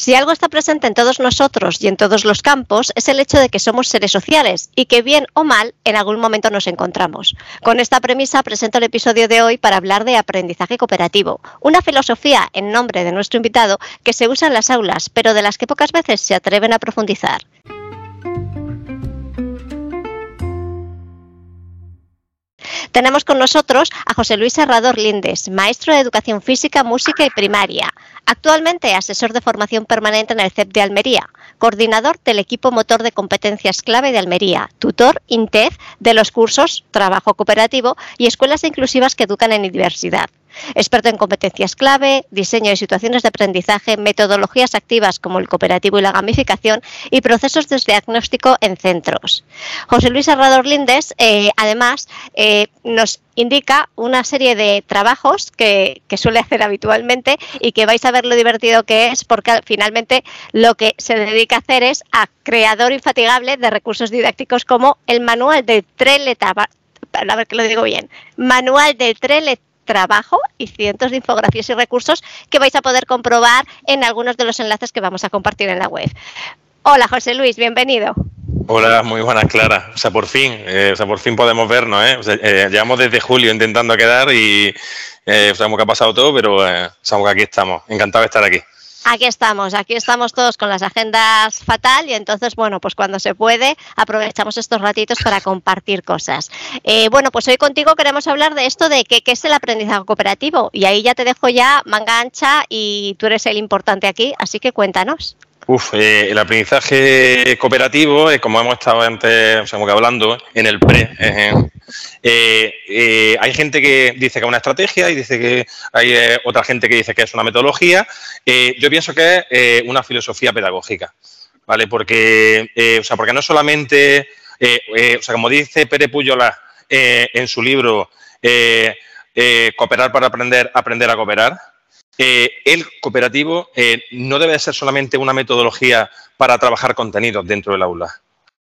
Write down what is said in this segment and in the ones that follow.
Si algo está presente en todos nosotros y en todos los campos, es el hecho de que somos seres sociales y que bien o mal en algún momento nos encontramos. Con esta premisa presento el episodio de hoy para hablar de aprendizaje cooperativo, una filosofía en nombre de nuestro invitado que se usa en las aulas, pero de las que pocas veces se atreven a profundizar. Tenemos con nosotros a José Luis Herrador Lindes, maestro de Educación Física, Música y Primaria, actualmente asesor de formación permanente en el CEP de Almería, coordinador del equipo motor de competencias clave de Almería, tutor INTEF de los cursos Trabajo Cooperativo y Escuelas Inclusivas que Educan en Diversidad. Experto en competencias clave, diseño de situaciones de aprendizaje, metodologías activas como el cooperativo y la gamificación y procesos de diagnóstico en centros. José Luis Herrador Lindes, eh, además, eh, nos indica una serie de trabajos que, suele hacer habitualmente y que vais a ver lo divertido que es porque finalmente lo que se dedica a hacer es a creador infatigable de recursos didácticos como el manual de Treleta, a ver que lo digo bien, manual de Treleta trabajo y cientos de infografías y recursos que vais a poder comprobar en algunos de los enlaces que vamos a compartir en la web. Hola José Luis, bienvenido. Hola, muy buenas, Clara. O sea, por fin, eh, o sea, por fin podemos vernos, ¿eh? ¿eh? llevamos desde julio intentando quedar y eh, sabemos que ha pasado todo, pero sabemos que aquí estamos. Encantado de estar aquí. Aquí estamos, aquí estamos todos con las agendas fatal y entonces, bueno, pues cuando se puede aprovechamos estos ratitos para compartir cosas. Eh, bueno, pues hoy contigo queremos hablar de esto de qué, es el aprendizaje cooperativo y ahí ya te dejo ya manga ancha y tú eres el importante aquí, así que cuéntanos. Uf, eh, el aprendizaje cooperativo, eh, como hemos estado antes, o sea, como hablando en el pre, eh, hay gente que dice que es una estrategia y dice que hay otra gente que dice que es una metodología. yo pienso que es una filosofía pedagógica, ¿vale? Porque, o sea, porque no solamente, o sea, como dice Pere Puyola en su libro, cooperar para aprender, aprender a cooperar, eh, el cooperativo eh, no debe ser solamente una metodología para trabajar contenidos dentro del aula.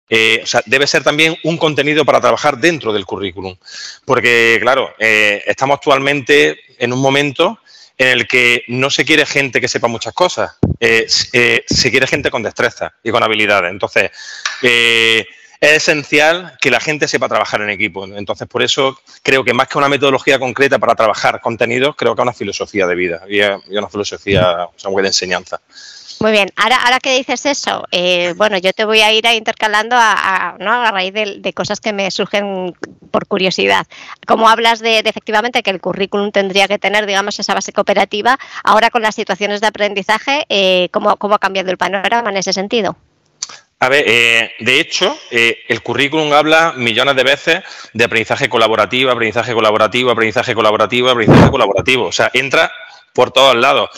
Eh, o sea, debe ser también un contenido para trabajar dentro del currículum. Porque, claro, estamos actualmente en un momento en el que no se quiere gente que sepa muchas cosas, se quiere gente con destreza y con habilidades. Entonces, es esencial que la gente sepa trabajar en equipo. Entonces, por eso creo que más que una metodología concreta para trabajar contenidos, creo que es una filosofía de vida y una filosofía o de enseñanza. Muy bien, ahora, ahora que dices eso, eh, bueno, yo te voy a ir a intercalando a, ¿no? a raíz de, cosas que me surgen por curiosidad. Como hablas de, efectivamente que el currículum tendría que tener, digamos, esa base cooperativa, ahora con las situaciones de aprendizaje, eh, ¿cómo, ¿cómo ha cambiado el panorama en ese sentido? A ver, eh, de hecho, eh, el currículum habla millones de veces de aprendizaje colaborativo, aprendizaje colaborativo, aprendizaje colaborativo, aprendizaje colaborativo. O sea, entra por todos lados.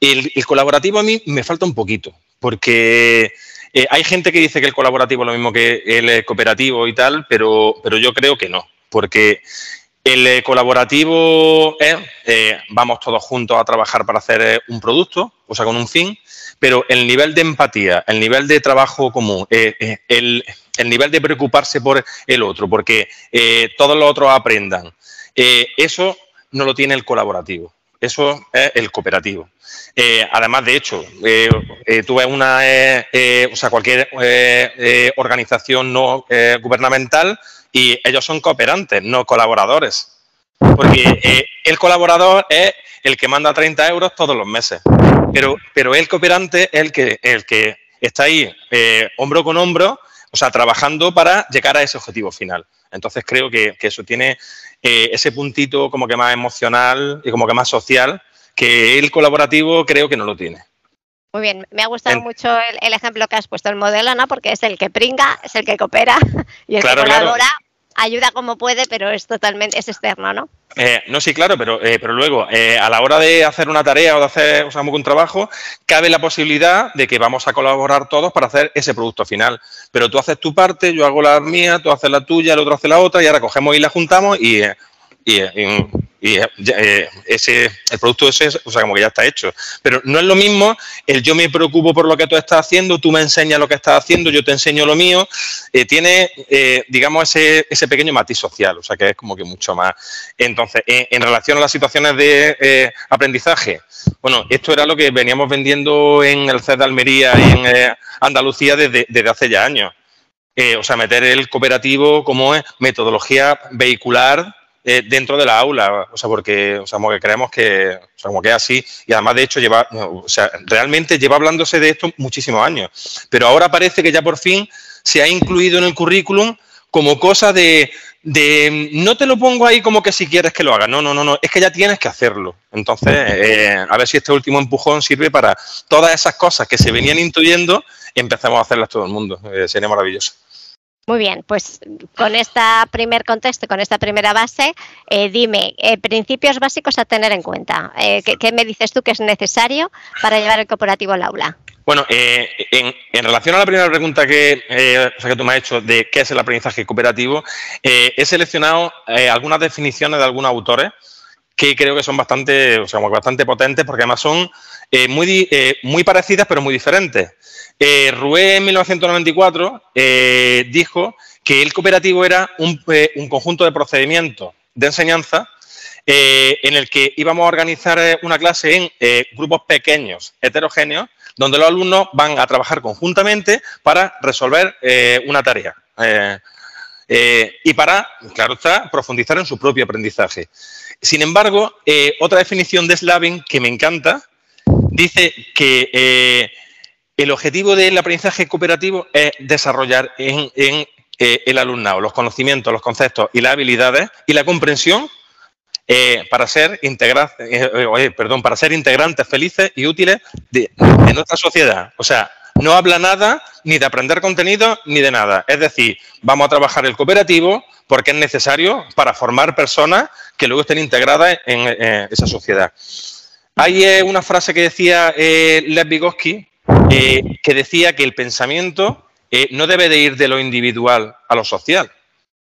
El, colaborativo a mí me falta un poquito, porque eh, hay gente que dice que el colaborativo es lo mismo que el cooperativo y tal, pero, pero yo creo que no, porque el colaborativo es, vamos todos juntos a trabajar para hacer un producto, o sea, con un fin, pero el nivel de empatía, el nivel de trabajo común, eh, eh, el, nivel de preocuparse por el otro, porque eh, todos los otros aprendan, eso no lo tiene el colaborativo. Eso es el cooperativo. además, de hecho, tú ves una, o sea, cualquier organización no gubernamental y ellos son cooperantes, no colaboradores. Porque el colaborador es el que manda 30 euros todos los meses. Pero, pero el cooperante es el que, el que está ahí eh, hombro con hombro, o sea, trabajando para llegar a ese objetivo final. Entonces creo que, eso tiene eh, ese puntito como que más emocional y como que más social, que el colaborativo creo que no lo tiene. Muy bien, me ha gustado mucho el, ejemplo que has puesto, el modelo, ¿no? Porque es el que pringa, es el que coopera y el que colabora ayuda como puede, pero es totalmente, es externo, ¿no? Eh, no, sí, claro, pero, eh, pero luego, eh, a la hora de hacer una tarea o de hacer o sea, un trabajo, cabe la posibilidad de que vamos a colaborar todos para hacer ese producto final. Pero tú haces tu parte, yo hago la mía, tú haces la tuya, el otro hace la otra, y ahora cogemos y la juntamos y, y eh, ese, el producto ese, o sea, como que ya está hecho. Pero no es lo mismo el yo me preocupo por lo que tú estás haciendo, tú me enseñas lo que estás haciendo, yo te enseño lo mío. Eh, tiene, eh, digamos, ese, ese, pequeño matiz social, o sea, que es como que mucho más. Entonces, en, relación a las situaciones de aprendizaje, bueno, esto era lo que veníamos vendiendo en el CED de Almería y en Andalucía desde, desde hace ya años. o sea, meter el cooperativo como metodología vehicular eh, dentro de la aula, o sea, porque, o sea, como que creemos que, o sea, como que es así, y además de hecho lleva, o sea, realmente lleva hablándose de esto muchísimos años, pero ahora parece que ya por fin se ha incluido en el currículum como cosa de, de no te lo pongo ahí como que si quieres que lo haga, no, no, no, no, es que ya tienes que hacerlo. Entonces, eh, a ver si este último empujón sirve para todas esas cosas que se venían intuyendo, empezamos a hacerlas todo el mundo, eh, sería maravilloso. Muy bien, pues con este primer contexto, con esta primera base, eh, dime, eh, principios básicos a tener en cuenta. Eh, ¿qué, me dices tú que es necesario para llevar el cooperativo al aula? Bueno, en, relación a la primera pregunta que, que tú me has hecho de qué es el aprendizaje cooperativo, he seleccionado algunas definiciones de algunos autores que creo que son bastante, o sea, bastante potentes porque además son muy, muy parecidas pero muy diferentes. Eh, en 1994 eh, dijo que el cooperativo era un, eh, conjunto de procedimientos de enseñanza eh, en el que íbamos a organizar una clase en grupos pequeños, heterogéneos, donde los alumnos van a trabajar conjuntamente para resolver una tarea. Y para, claro está, profundizar en su propio aprendizaje. Sin embargo, otra definición de Slavin que me encanta dice que el objetivo del aprendizaje cooperativo es desarrollar en, eh, el alumnado los conocimientos, los conceptos y las habilidades y la comprensión eh, para, ser eh, perdón, para ser integrantes felices y útiles de, nuestra sociedad. O sea, no habla nada ni de aprender contenido ni de nada. Es decir, vamos a trabajar el cooperativo porque es necesario para formar personas que luego estén integradas en, esa sociedad. Hay una frase que decía Lev Vygotsky, eh, que decía que el pensamiento eh, no debe de ir de lo individual a lo social,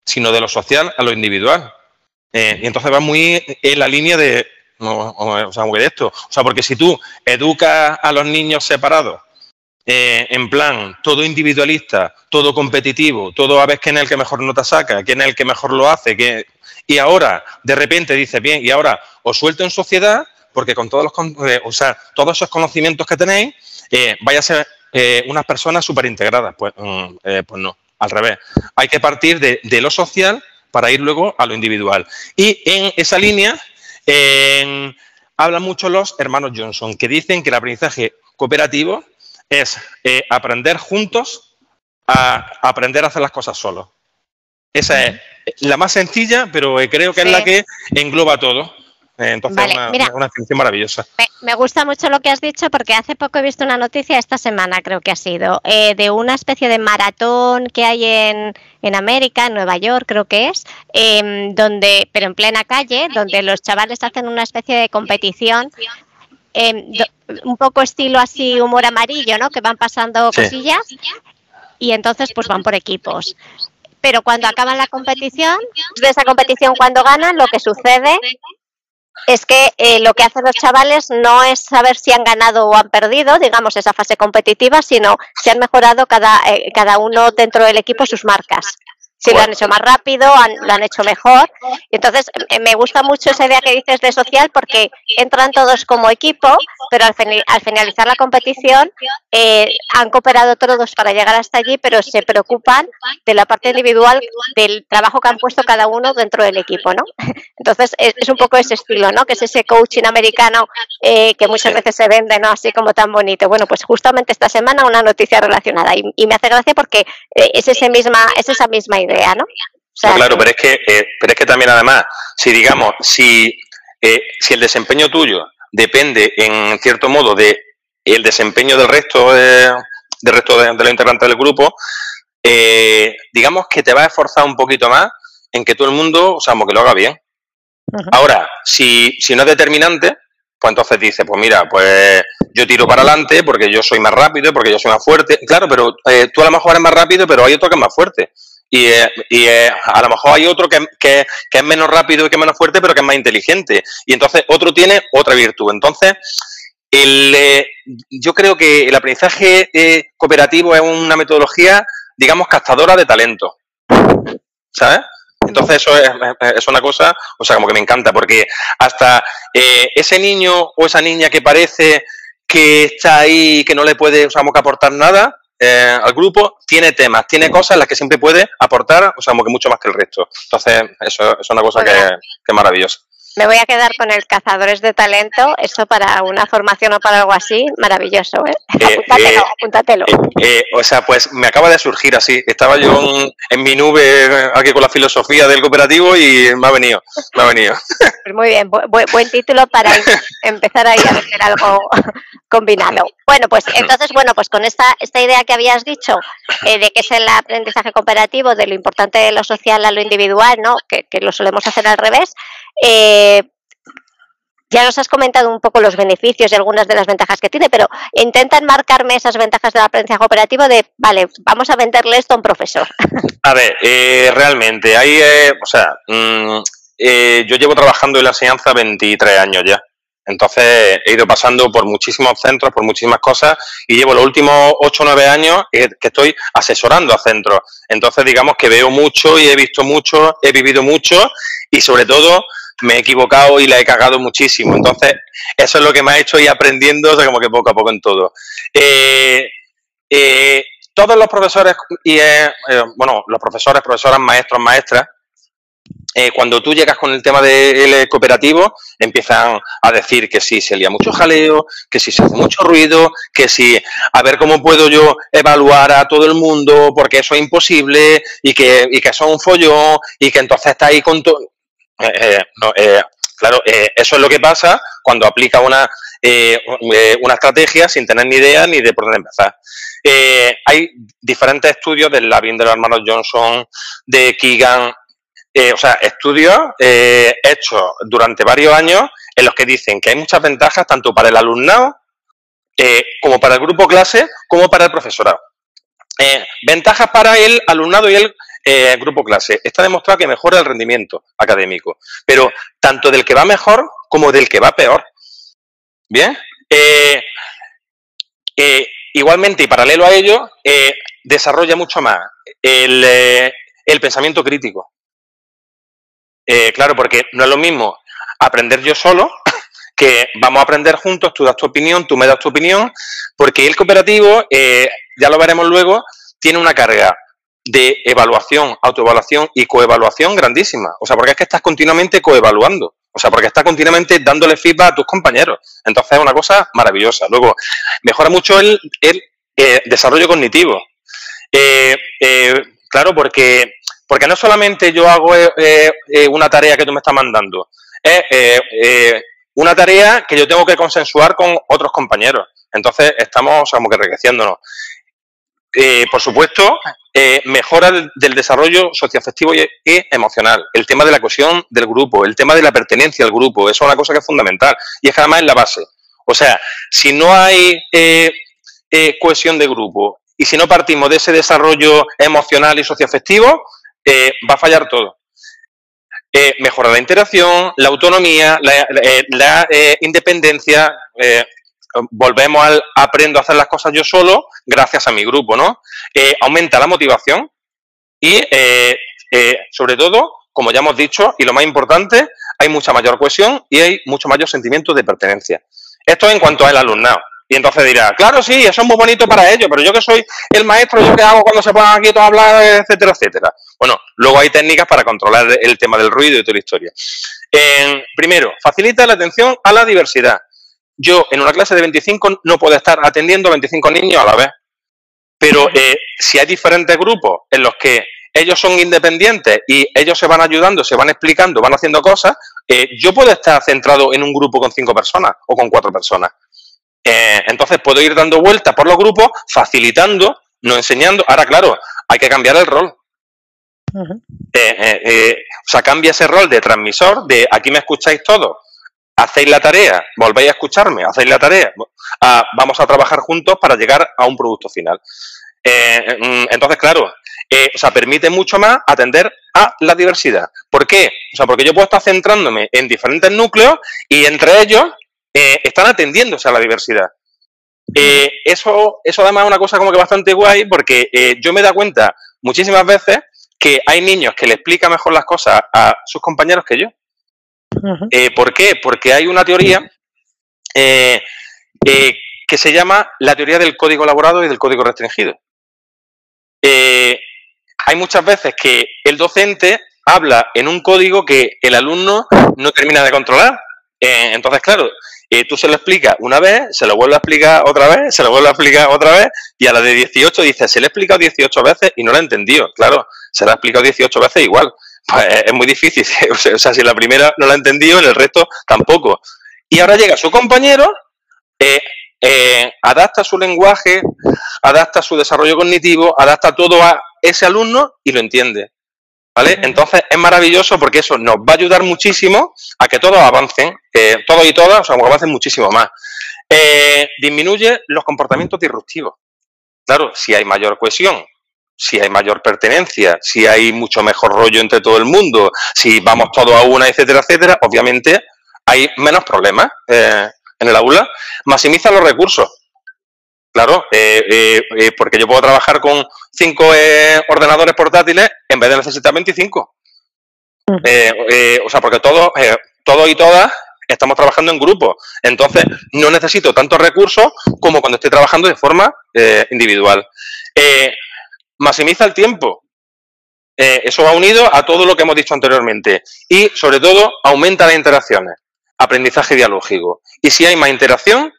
sino de lo social a lo individual. Eh, y entonces va muy en la línea de, o sea, de esto. O sea, porque si tú educas a los niños separados, en plan, todo individualista, todo competitivo, todo a ver quién es el que mejor nota saca, quién es el que mejor lo hace, que... y ahora de repente dice, bien, y ahora os suelto en sociedad, porque con todos los, o sea, todos esos conocimientos que tenéis, eh, vaya a ser eh, unas personas súper integradas. Pues, mm, eh, pues no, al revés. Hay que partir de, lo social para ir luego a lo individual. Y en esa línea hablan mucho los hermanos Johnson, que dicen que el aprendizaje cooperativo es aprender juntos a aprender a hacer las cosas solos. Esa es la más sencilla, pero creo que es la que engloba todo. Entonces, una, una, maravillosa. Me, gusta mucho lo que has dicho porque hace poco he visto una noticia, esta semana creo que ha sido, eh, de una especie de maratón que hay en, en América, en Nueva York creo que es, em, donde, pero en plena calle, donde los chavales hacen una especie de competición em, un poco estilo así humor amarillo, ¿no? Que van pasando cosillas y entonces pues van por equipos. Pero cuando acaban la competición, de esa competición cuando ganan, lo que sucede es que eh, lo que hacen los chavales no es saber si han ganado o han perdido, digamos, esa fase competitiva, sino si han mejorado cada, eh, cada uno dentro del equipo sus marcas si lo han hecho más rápido, lo han hecho mejor. Y entonces eh, me gusta mucho esa idea que dices de social porque entran todos como equipo, pero al, al finalizar la competición eh, han cooperado todos para llegar hasta allí, pero se preocupan de la parte individual del trabajo que han puesto cada uno dentro del equipo, ¿no? Entonces es, un poco ese estilo, ¿no? Que es ese coaching americano eh, que muchas veces se vende, ¿no? Así como tan bonito. Bueno, pues justamente esta semana una noticia relacionada y, y me hace gracia porque es, ese misma, es esa misma idea ¿no? claro, pero es que, eh, pero es que también además, si digamos, si, eh, si el desempeño tuyo depende en cierto modo de el desempeño del resto de, del resto de, los integrantes del grupo, eh, digamos que te va a esforzar un poquito más en que todo el mundo, o sea, que lo haga bien. Ahora, si, si no es determinante, pues entonces dice, pues mira, pues yo tiro para adelante porque yo soy más rápido, porque yo soy más fuerte. Claro, pero tú a lo mejor eres más rápido, pero hay otro que es más fuerte. Y, a lo mejor hay otro que, que, es menos rápido y que es menos fuerte, pero que es más inteligente. Y entonces otro tiene otra virtud. Entonces, el, yo creo que el aprendizaje cooperativo es una metodología, digamos, captadora de talento. ¿Sabes? Entonces eso es, una cosa, o sea, como que me encanta, porque hasta eh, ese niño o esa niña que parece que está ahí y que no le puede, o que aportar nada eh, al grupo, tiene temas, tiene cosas en las que siempre puede aportar, o sea, como que mucho más que el resto. Entonces, eso, es una cosa que, que es maravillosa. Me voy a quedar con el cazadores de talento. Eso para una formación o para algo así, maravilloso. ¿eh? eh apúntatelo, eh, apúntatelo. Eh, o sea, pues me acaba de surgir así. Estaba yo en, mi nube aquí con la filosofía del cooperativo y me ha venido. Me ha venido. Pues muy bien, buen título para empezar ahí a hacer algo combinado. Bueno, pues entonces, bueno, pues con esta, esta idea que habías dicho de que es el aprendizaje cooperativo, de lo importante de lo social a lo individual, ¿no? Que, que lo solemos hacer al revés. Eh, ya nos has comentado un poco los beneficios y algunas de las ventajas que tiene, pero intentan marcarme esas ventajas del aprendizaje operativo de, vale, vamos a venderle esto a un profesor. A ver, eh, realmente, hay, eh, o sea, mm, yo llevo trabajando en la enseñanza 23 años ya. Entonces he ido pasando por muchísimos centros, por muchísimas cosas y llevo los últimos 8 o 9 años que estoy asesorando a centros. Entonces digamos que veo mucho y he visto mucho, he vivido mucho y sobre todo me he equivocado y la he cagado muchísimo. Entonces, eso es lo que me ha hecho ir aprendiendo, o como que poco a poco en todo. Eh, eh, todos los profesores, y eh, bueno, los profesores, profesoras, maestros, maestras, cuando tú llegas con el tema del cooperativo, empiezan a decir que si se lía mucho jaleo, que si se hace mucho ruido, que si a ver cómo puedo yo evaluar a todo el mundo, porque eso es imposible, y que, y que eso es un follón, y que entonces está ahí con todo. Eh, eh, eh, claro, eso es lo que pasa cuando aplica una, una estrategia sin tener ni idea ni de por dónde empezar. hay diferentes estudios del Labin de los hermanos Johnson, de Keegan, o sea, estudios hechos durante varios años en los que dicen que hay muchas ventajas tanto para el alumnado como para el grupo clase como para el profesorado. ventajas para el alumnado y el eh, grupo clase. Está demostrado que mejora el rendimiento académico, pero tanto del que va mejor como del que va peor. Bien. Eh, eh, igualmente y paralelo a ello, desarrolla mucho más el, el pensamiento crítico. claro, porque no es lo mismo aprender yo solo que vamos a aprender juntos, tú das tu opinión, tú me das tu opinión, porque el cooperativo, ya lo veremos luego, tiene una carga de evaluación, autoevaluación y coevaluación grandísima. O sea, porque es que estás continuamente coevaluando. O sea, porque estás continuamente dándole feedback a tus compañeros. Entonces es una cosa maravillosa. Luego, mejora mucho el, eh, desarrollo cognitivo. Eh, eh, claro, porque, porque no solamente yo hago una tarea que tú me estás mandando, es una tarea que yo tengo que consensuar con otros compañeros. Entonces estamos como que enriqueciéndonos. por supuesto, eh, mejora del, desarrollo socioafectivo y, emocional, el tema de la cohesión del grupo, el tema de la pertenencia al grupo, eso es una cosa que es fundamental y es que además es la base. O sea, si no hay eh, eh, cohesión de grupo y si no partimos de ese desarrollo emocional y socioafectivo, va a fallar todo. mejora la interacción, la autonomía, la, la independencia, volvemos al aprendo a hacer las cosas yo solo gracias a mi grupo, ¿no? Eh, aumenta la motivación y, eh, eh, sobre todo, como ya hemos dicho, y lo más importante, hay mucha mayor cohesión y hay mucho mayor sentimiento de pertenencia. Esto en cuanto al alumnado. Y entonces dirá, claro, sí, eso es muy bonito para ellos, pero yo que soy el maestro, ¿yo qué hago cuando se pongan aquí todos a hablar, etcétera, etcétera? Bueno, luego hay técnicas para controlar el tema del ruido y toda la historia. primero, facilita la atención a la diversidad yo en una clase de 25 no puedo estar atendiendo a 25 niños a la vez. Pero eh, si hay diferentes grupos en los que ellos son independientes y ellos se van ayudando, se van explicando, van haciendo cosas, eh, yo puedo estar centrado en un grupo con cinco personas o con cuatro personas. Eh, entonces puedo ir dando vueltas por los grupos, facilitando, no enseñando. Ahora, claro, hay que cambiar el rol. o sea, cambia ese rol de transmisor, de aquí me escucháis todos, hacéis la tarea, volvéis a escucharme, hacéis la tarea, vamos a trabajar juntos para llegar a un producto final. Eh, mm, entonces, claro, o sea, permite mucho más atender a la diversidad. ¿Por qué? O sea, porque yo puedo estar centrándome en diferentes núcleos y entre ellos están atendiéndose a la diversidad. eso, eso además es una cosa como que bastante guay porque yo me da cuenta muchísimas veces que hay niños que le explican mejor las cosas a sus compañeros que yo. ¿Por qué? Porque hay una teoría que se llama la teoría del código elaborado y del código restringido. Eh, hay muchas veces que el docente habla en un código que el alumno no termina de controlar. Eh, entonces, claro, eh, tú se lo explicas una vez, se lo vuelve a explicar otra vez, se lo vuelve a explicar otra vez, y a la de 18 dice, se le he explicado 18 veces y no lo ha entendido. Claro, se lo ha explicado 18 veces igual. Pues es muy difícil. o sea, si la primera no la ha entendido, en el resto tampoco. Y ahora llega su compañero, eh, adapta su lenguaje, adapta su desarrollo cognitivo, adapta todo a ese alumno y lo entiende. ¿Vale? Entonces es maravilloso porque eso nos va a ayudar muchísimo a que todos avancen, todos y todas, o sea, avancen muchísimo más. Eh, disminuye los comportamientos disruptivos. Claro, si hay mayor cohesión, si hay mayor pertenencia, si hay mucho mejor rollo entre todo el mundo, si vamos todos a una, etcétera, etcétera, obviamente hay menos problemas. Eh, en el aula, maximiza los recursos. Claro, eh, eh, porque yo puedo trabajar con cinco ordenadores portátiles en vez de necesitar 25. o sea, porque todos, todos y todas estamos trabajando en grupo. Entonces, no necesito tantos recursos como cuando estoy trabajando de forma individual. Maximiza el tiempo. eso va unido a todo lo que hemos dicho anteriormente. Y, sobre todo, aumenta las interacciones aprendizaje dialógico. Y si hay más interacción,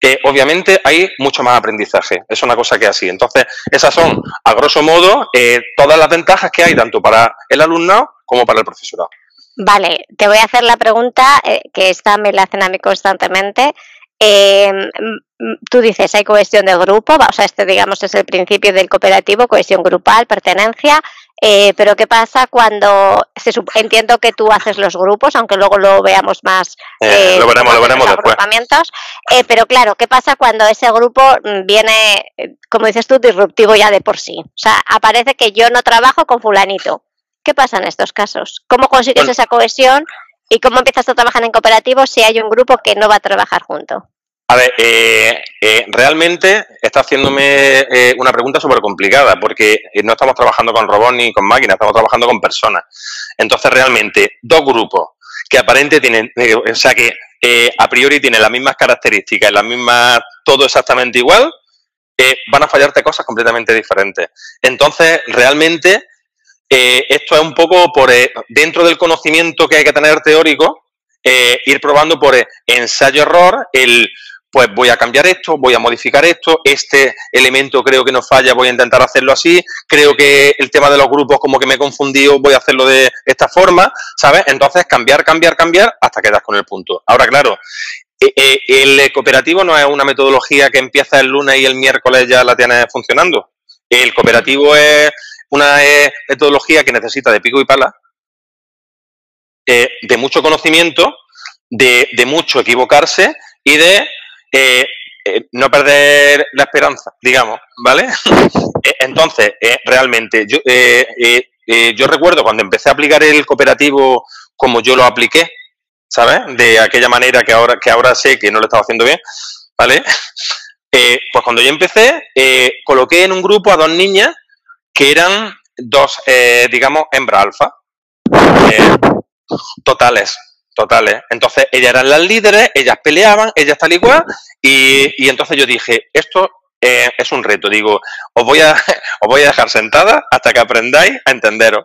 eh, obviamente hay mucho más aprendizaje. Es una cosa que es así. Entonces, esas son, a grosso modo, eh, todas las ventajas que hay tanto para el alumnado como para el profesorado. Vale, te voy a hacer la pregunta, eh, que esta me la hacen a mí constantemente. Em, tú dices, hay cohesión de grupo, o sea, este digamos es el principio del cooperativo, cohesión grupal, pertenencia, eh, pero ¿qué pasa cuando se, entiendo que tú haces los grupos, aunque luego lo veamos más? Eh, lo veremos, lo veremos después. Eh, pero claro, ¿qué pasa cuando ese grupo mm, viene, como dices tú, disruptivo ya de por sí? O sea, aparece que yo no trabajo con fulanito. ¿Qué pasa en estos casos? ¿Cómo consigues esa cohesión y cómo empiezas a trabajar en cooperativo si hay un grupo que no va a trabajar junto? A ver, eh, eh, realmente está haciéndome eh, una pregunta súper complicada porque no estamos trabajando con robots ni con máquinas, estamos trabajando con personas. Entonces, realmente, dos grupos que aparentemente tienen, o sea, que a priori tienen las mismas características, las mismas, todo exactamente igual, van a fallarte cosas completamente diferentes. Entonces, realmente, esto es un poco por dentro del conocimiento que hay que tener teórico, ir probando por ensayo-error el pues voy a cambiar esto, voy a modificar esto, este elemento creo que no falla, voy a intentar hacerlo así, creo que el tema de los grupos como que me he confundido, voy a hacerlo de esta forma, ¿sabes? Entonces cambiar, cambiar, cambiar hasta quedas con el punto. Ahora, claro, eh, eh, el cooperativo no es una metodología que empieza el lunes y el miércoles ya la tienes funcionando. El cooperativo es una eh, metodología que necesita de pico y pala, de mucho conocimiento, de, de mucho equivocarse y de eh, eh, no perder la esperanza, digamos, ¿vale? Eh, entonces, realmente, yo, yo recuerdo cuando empecé a aplicar el cooperativo como yo lo apliqué, ¿sabes? De aquella manera que ahora, que ahora sé que no lo estaba haciendo bien, ¿vale? pues cuando yo empecé, coloqué en un grupo a dos niñas que eran dos, digamos, hembra alfa, totales, totales. Entonces, ellas eran las líderes, ellas peleaban, ellas tal y cual, y, entonces yo dije, esto eh, es un reto, digo, os voy, a, os voy a dejar sentada hasta que aprendáis a entenderos,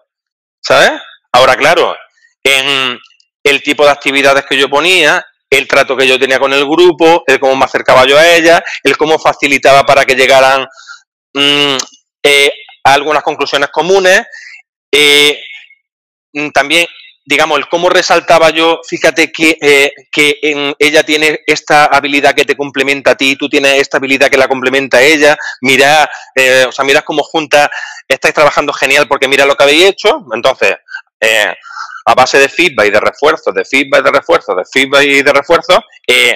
¿sabes? Ahora, claro, en el tipo de actividades que yo ponía, el trato que yo tenía con el grupo, el cómo me acercaba yo a ellas, el cómo facilitaba para que llegaran mm, eh, a algunas conclusiones comunes, eh, mm, también digamos, el cómo resaltaba yo, fíjate que, eh, que ella tiene esta habilidad que te complementa a ti, tú tienes esta habilidad que la complementa a ella, mira, eh, o sea, miras cómo juntas, estáis trabajando genial porque mira lo que habéis hecho, entonces, eh, a base de feedback y de refuerzo, de feedback y de refuerzo, de feedback y de refuerzo,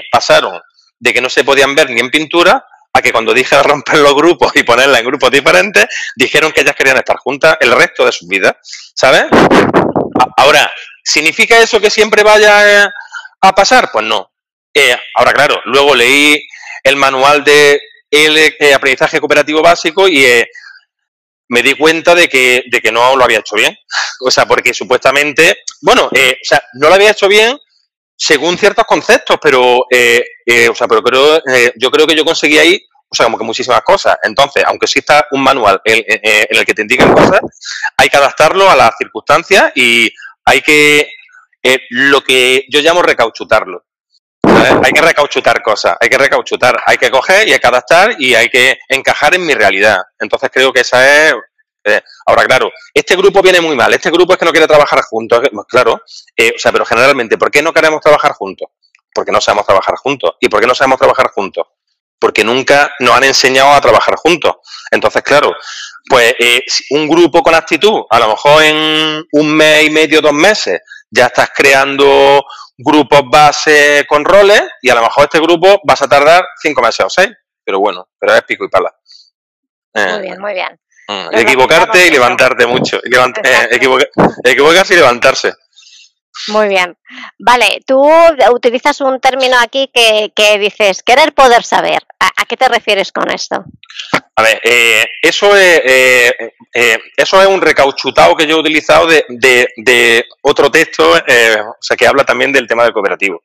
pasaron de que no se podían ver ni en pintura que cuando dije romper los grupos y ponerla en grupos diferentes, dijeron que ellas querían estar juntas el resto de sus vidas, ¿sabes? Ahora, ¿significa eso que siempre vaya eh, a pasar? Pues no. Eh, ahora, claro, luego leí el manual de el, eh, aprendizaje cooperativo básico y me di cuenta de que, de que no lo había hecho bien. O sea, porque supuestamente, bueno, o sea, no lo había hecho bien según ciertos conceptos, pero, eh, eh, o sea, pero creo, eh, yo creo que yo conseguí ahí, o sea, como que muchísimas cosas. Entonces, aunque exista un manual en, el que te indican cosas, hay que adaptarlo a las circunstancias y hay que, lo que yo llamo recauchutarlo. Hay que recauchutar cosas, hay que recauchutar, hay que coger y hay que adaptar y hay que encajar en mi realidad. Entonces creo que esa es eh, ahora, claro, este grupo viene muy mal, este grupo es que no quiere trabajar juntos, pues claro, eh, o sea, pero generalmente, ¿por qué no queremos trabajar juntos? Porque no sabemos trabajar juntos. ¿Y por qué no sabemos trabajar juntos? Porque nunca nos han enseñado a trabajar juntos. Entonces, claro, pues eh, un grupo con actitud, a lo mejor en un mes y medio, dos meses, ya estás creando grupos base con roles y a lo mejor este grupo vas a tardar cinco meses o seis, pero bueno, pero es pico y pala. muy bien, muy bien. Mm, equivocarte y levantarte mucho. Eh, equivocarse y levantarse. Muy bien. Vale, tú utilizas un término aquí que, dices querer poder saber. ¿A, qué te refieres con esto? A ver, eh, eso, es, eh, eso es un recauchutado que yo he utilizado de, otro texto, o sea, que habla también del tema del cooperativo.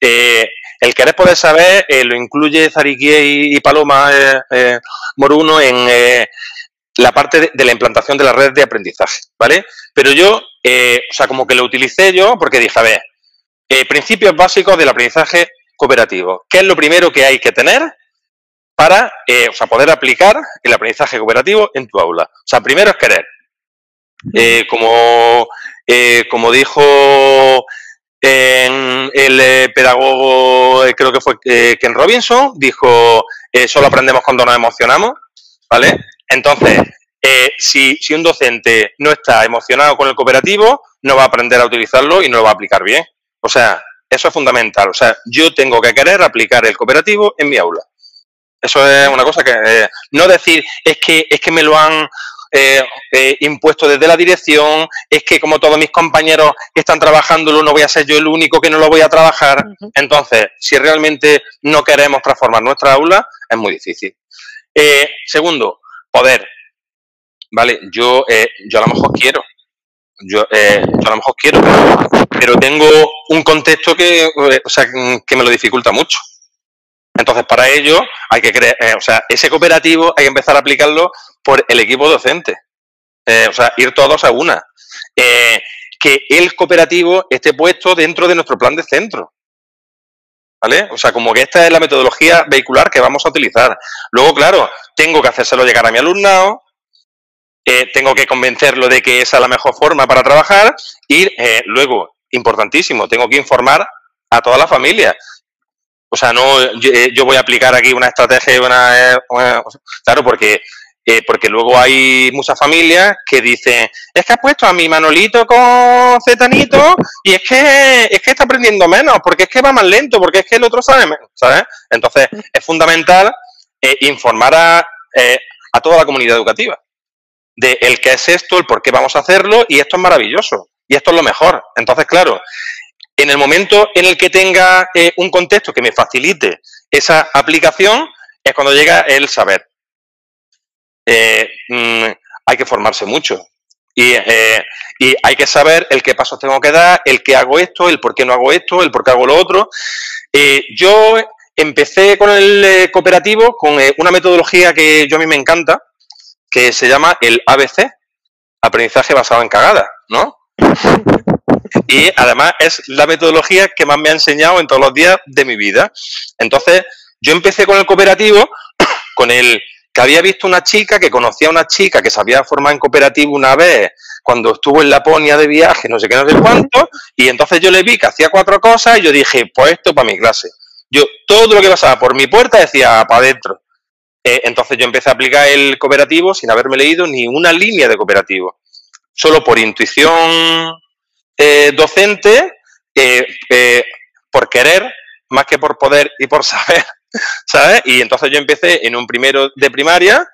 el querer poder saber lo incluye Zariquie y, y Paloma Moruno en la parte de, la implantación de la red de aprendizaje, ¿vale? Pero yo, eh, o sea, como que lo utilicé yo porque dije, a ver, eh, principios básicos del aprendizaje cooperativo. ¿Qué es lo primero que hay que tener para, eh, o sea, poder aplicar el aprendizaje cooperativo en tu aula? O sea, primero es querer. como, como dijo el pedagogo, creo que fue Ken Robinson, dijo, solo aprendemos cuando nos emocionamos, ¿vale? Entonces, eh, si, un docente no está emocionado con el cooperativo, no va a aprender a utilizarlo y no lo va a aplicar bien. O sea, eso es fundamental. O sea, yo tengo que querer aplicar el cooperativo en mi aula. Eso es una cosa que eh, no decir es que es que me lo han eh, impuesto desde la dirección, es que como todos mis compañeros están trabajándolo, no voy a ser yo el único que no lo voy a trabajar. Entonces, si realmente no queremos transformar nuestra aula, es muy difícil. segundo, poder. Vale, yo, eh, yo a lo mejor quiero, yo, eh, yo, a lo mejor quiero, pero, tengo un contexto que, eh, o sea, que me lo dificulta mucho. Entonces, para ello hay que creer, o sea, ese cooperativo hay que empezar a aplicarlo por el equipo docente. o sea, ir todos a una. que el cooperativo esté puesto dentro de nuestro plan de centro. ¿Vale? O sea, como que esta es la metodología vehicular que vamos a utilizar. Luego, claro, tengo que hacérselo llegar a mi alumnado, eh, tengo que convencerlo de que esa es la mejor forma para trabajar y eh, luego, importantísimo, tengo que informar a toda la familia. O sea, no yo, eh, voy a aplicar aquí una estrategia, una, claro, porque porque luego hay muchas familias que dicen, es que has puesto a mi Manolito con Zetanito y es que es que está aprendiendo menos, porque es que va más lento, porque es que el otro sabe menos, ¿sabes? Entonces, es fundamental informar a, a toda la comunidad educativa de el qué es esto, el por qué vamos a hacerlo, y esto es maravilloso, y esto es lo mejor. Entonces, claro, en el momento en el que tenga eh, un contexto que me facilite esa aplicación, es cuando llega el saber. Eh, mm, hay que formarse mucho. Eh, y, hay que saber el qué pasos tengo que dar, el qué hago esto, el por qué no hago esto, el por qué hago lo otro. yo empecé con el cooperativo con una metodología que yo a mí me encanta, que se llama el ABC, aprendizaje basado en cagada, ¿no? Y además es la metodología que más me ha enseñado en todos los días de mi vida. Entonces, yo empecé con el cooperativo, con el que había visto una chica, que conocía a una chica que se había formado en cooperativo una vez cuando estuvo en Laponia de viaje, no sé qué, no sé cuánto, y entonces yo le vi que hacía cuatro cosas y yo dije, pues esto para mi clase. Yo todo lo que pasaba por mi puerta decía para adentro. Eh, entonces yo empecé a aplicar el cooperativo sin haberme leído ni una línea de cooperativo. Solo por intuición eh, docente, eh, por querer, más que por poder y por saber, ¿sabes? Y entonces yo empecé en un primero de primaria,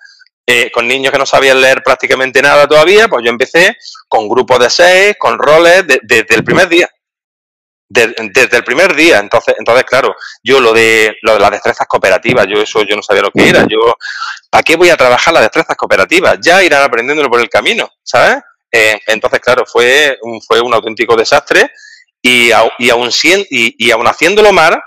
eh, con niños que no sabían leer prácticamente nada todavía, pues yo empecé con grupos de seis, con roles, desde el primer día. desde el primer día, entonces, entonces claro, yo lo de, lo de las destrezas cooperativas, yo eso yo no sabía lo que era, yo, ¿para qué voy a trabajar las destrezas cooperativas? Ya irán aprendiéndolo por el camino, ¿sabes? Eh, entonces, claro, fue un, fue un auténtico desastre y, y, aún, y, y aún haciéndolo mal,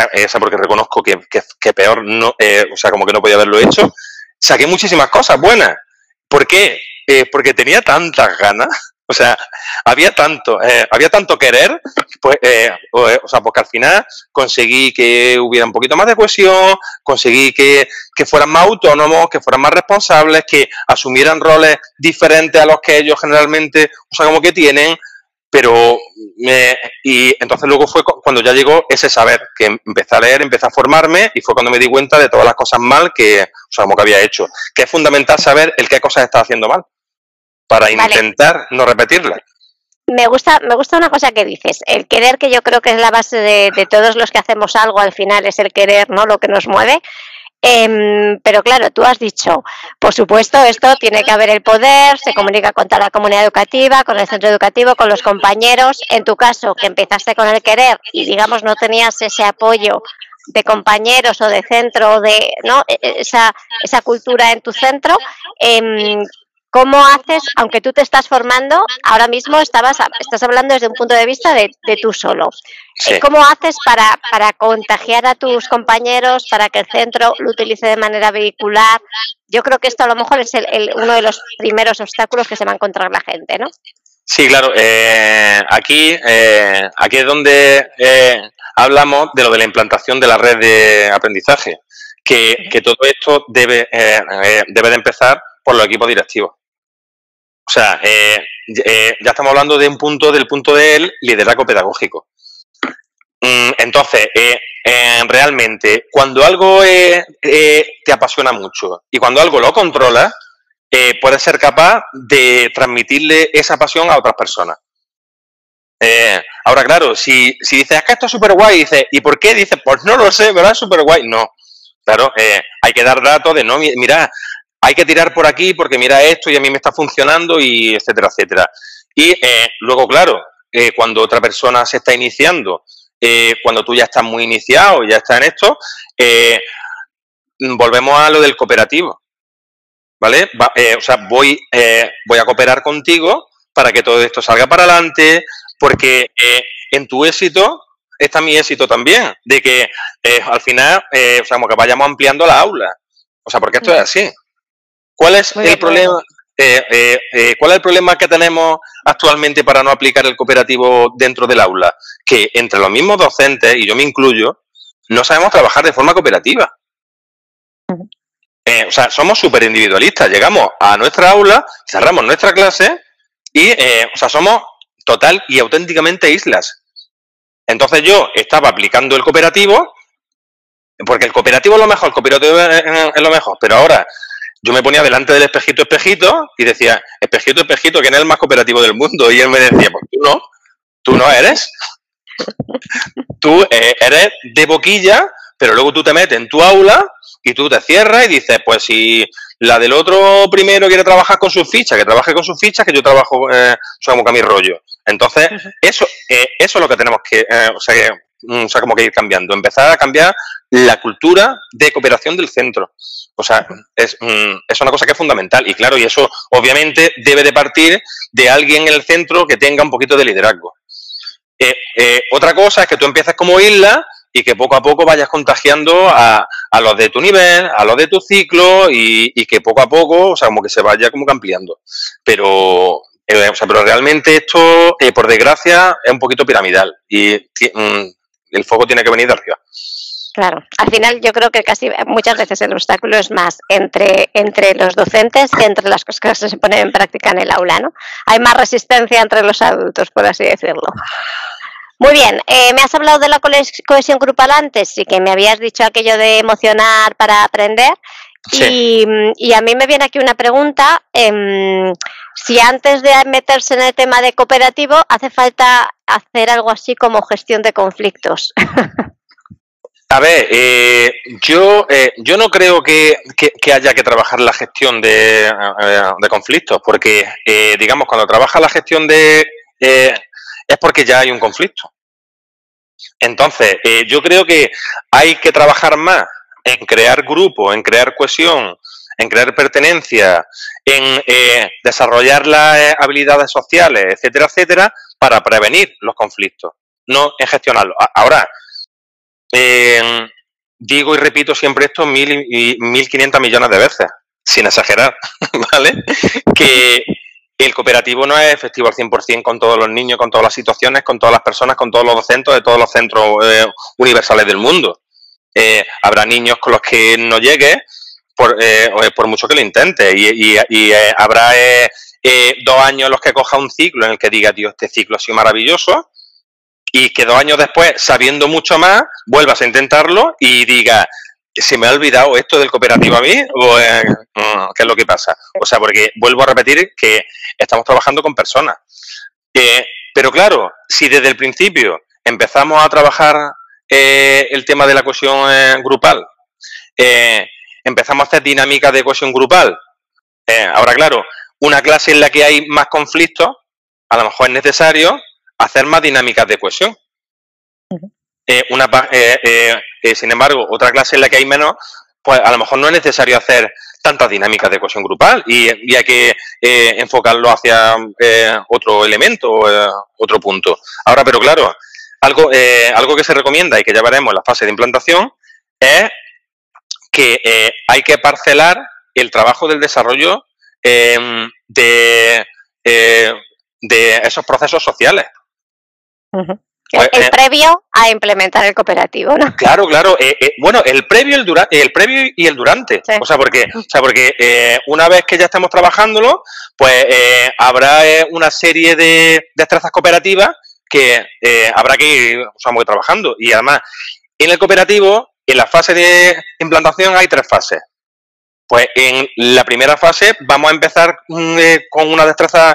o sea, porque reconozco que, que, peor no, eh, o sea, como que no podía haberlo hecho, saqué muchísimas cosas buenas. ¿Por qué? Eh, porque tenía tantas ganas, o sea, había tanto, eh, había tanto querer, pues, o, o, sea, porque al final conseguí que hubiera un poquito más de cohesión, conseguí que, que fueran más autónomos, que fueran más responsables, que asumieran roles diferentes a los que ellos generalmente, o sea, como que tienen, pero y entonces luego fue cuando ya llegó ese saber, que empecé a leer, empecé a formarme y fue cuando me di cuenta de todas las cosas mal que, o sea, como que había hecho. Que es fundamental saber el qué cosas estaba haciendo mal para intentar no repetirlas. Me gusta, me gusta una cosa que dices, el querer que yo creo que es la base de, de todos los que hacemos algo al final es el querer, ¿no? Lo que nos mueve. Eh, pero claro, tú has dicho, por supuesto, esto tiene que haber el poder, se comunica con toda la comunidad educativa, con el centro educativo, con los compañeros. En tu caso, que empezaste con el querer y digamos no tenías ese apoyo de compañeros o de centro, de ¿no? E, e, esa, esa cultura en tu centro, eh, ¿Cómo haces, aunque tú te estás formando, ahora mismo estabas, estás hablando desde un punto de vista de, de tú solo? Sí. ¿Cómo haces para, para contagiar a tus compañeros, para que el centro lo utilice de manera vehicular? Yo creo que esto a lo mejor es el, el, uno de los primeros obstáculos que se va a encontrar la gente, ¿no? Sí, claro. Eh, aquí, eh, aquí es donde eh, hablamos de lo de la implantación de la red de aprendizaje, que, que todo esto debe, eh, eh, debe de empezar por los equipos directivos. O sea, eh, eh, ya estamos hablando de un punto, del punto del liderazgo pedagógico. Mm, entonces, eh, realmente, cuando algo te apasiona mucho y cuando algo lo controlas, puedes ser capaz de transmitirle esa pasión a otras personas. ahora, claro, si, si dices, es que esto es súper guay, dices, ¿y por qué? Dices, pues no lo sé, ¿verdad? Es súper guay. No, claro, hay que dar datos de, no, mira, hay que tirar por aquí porque mira esto y a mí me está funcionando y etcétera, etcétera. Y eh, luego, claro, eh, cuando otra persona se está iniciando, eh, cuando tú ya estás muy iniciado, ya estás en esto, volvemos a lo del cooperativo. ¿Vale? Va, o sea, voy, voy a cooperar contigo para que todo esto salga para adelante, porque en tu éxito está mi éxito también, de que al final, o sea, como que vayamos ampliando la aula. O sea, porque esto es así. ¿Cuál es el problema? Eh, eh, eh, ¿Cuál es el problema que tenemos actualmente para no aplicar el cooperativo dentro del aula? Que entre los mismos docentes, y yo me incluyo, no sabemos trabajar de forma cooperativa. O sea, somos súper individualistas. Llegamos a nuestra aula, cerramos nuestra clase y, o sea, somos total y auténticamente islas. Entonces yo estaba aplicando el cooperativo, porque el cooperativo es lo mejor, el cooperativo es lo mejor, pero ahora yo me ponía delante del espejito, espejito, y decía, espejito, espejito, ¿quién es el más cooperativo del mundo? Y él me decía, pues tú no, tú no eres. tú eh, eres de boquilla, pero luego tú te metes en tu aula y tú te cierras y dices, pues si la del otro primero quiere trabajar con sus fichas, que trabaje con sus fichas, que yo trabajo eh, como que a mi rollo. Entonces, eso, eh, eso es lo que tenemos que, eh, o, sea, que, mm, o sea, como que ir cambiando, empezar a cambiar la cultura de cooperación del centro. O sea, es, mm, es, una cosa que es fundamental. Y claro, y eso obviamente debe de partir de alguien en el centro que tenga un poquito de liderazgo. Eh, eh, otra cosa es que tú empieces como isla y que poco a poco vayas contagiando a, a los de tu nivel, a los de tu ciclo y, y, que poco a poco, o sea, como que se vaya como ampliando. Pero, eh, o sea, pero realmente esto, eh, por desgracia, es un poquito piramidal y mm, el foco tiene que venir de arriba. Claro, al final yo creo que casi muchas veces el obstáculo es más entre, entre los docentes que entre las cosas que se ponen en práctica en el aula, ¿no? Hay más resistencia entre los adultos, por así decirlo. Muy bien, eh, me has hablado de la cohesión grupal antes y que me habías dicho aquello de emocionar para aprender. Sí. Y, y, a mí me viene aquí una pregunta, eh, si antes de meterse en el tema de cooperativo hace falta hacer algo así como gestión de conflictos. A ver, eh, yo, eh, yo no creo que, haya que trabajar la gestión de, de conflictos, porque, digamos, cuando trabaja la gestión de... es porque ya hay un conflicto. Entonces, yo creo que hay que trabajar más en crear grupos, en crear cohesión, en crear pertenencia, en desarrollar las habilidades sociales, etcétera, etcétera, para prevenir los conflictos, no en gestionarlos. Ahora, eh, digo y repito siempre esto mil y mil quinientas millones de veces, sin exagerar, ¿vale? Que el cooperativo no es efectivo al 100% con todos los niños, con todas las situaciones, con todas las personas, con todos los docentes de todos los centros eh, universales del mundo. Eh, habrá niños con los que no llegue por, por mucho que lo intente y, y habrá dos años en los que coja un ciclo en el que diga, Dios, este ciclo ha sido maravilloso y que dos años después, sabiendo mucho más, vuelvas a intentarlo y diga, ¿se me ha olvidado esto del cooperativo a mí? ¿O mm, qué es lo que pasa? O sea, porque vuelvo a repetir que estamos trabajando con personas. Eh, pero claro, si desde el principio empezamos a trabajar eh, el tema de la cohesión eh, grupal, empezamos a hacer dinámicas de cohesión grupal, ahora claro, una clase en la que hay más conflictos, a lo mejor es necesario hacer más dinámicas de cohesión. Eh, una, eh, eh, sin embargo, otra clase en la que hay menos, pues a lo mejor no es necesario hacer tantas dinámicas de cohesión grupal y, hay que enfocarlo hacia otro elemento, otro punto. Ahora, pero claro, algo, algo que se recomienda y que ya veremos en la fase de implantación es que hay que parcelar el trabajo del desarrollo de, de esos procesos sociales. El, eh, previo a implementar el cooperativo, ¿no? Claro, claro. Eh, eh, bueno, el previo, el, dura, el previo y el durante. O sea, porque, o sea, porque una vez que ya estamos trabajándolo, pues habrá una serie de destrezas cooperativas que habrá que ir o trabajando. Y además, en el cooperativo, en la fase de implantación hay tres fases. Pues en la primera fase vamos a empezar mm, con unas destrezas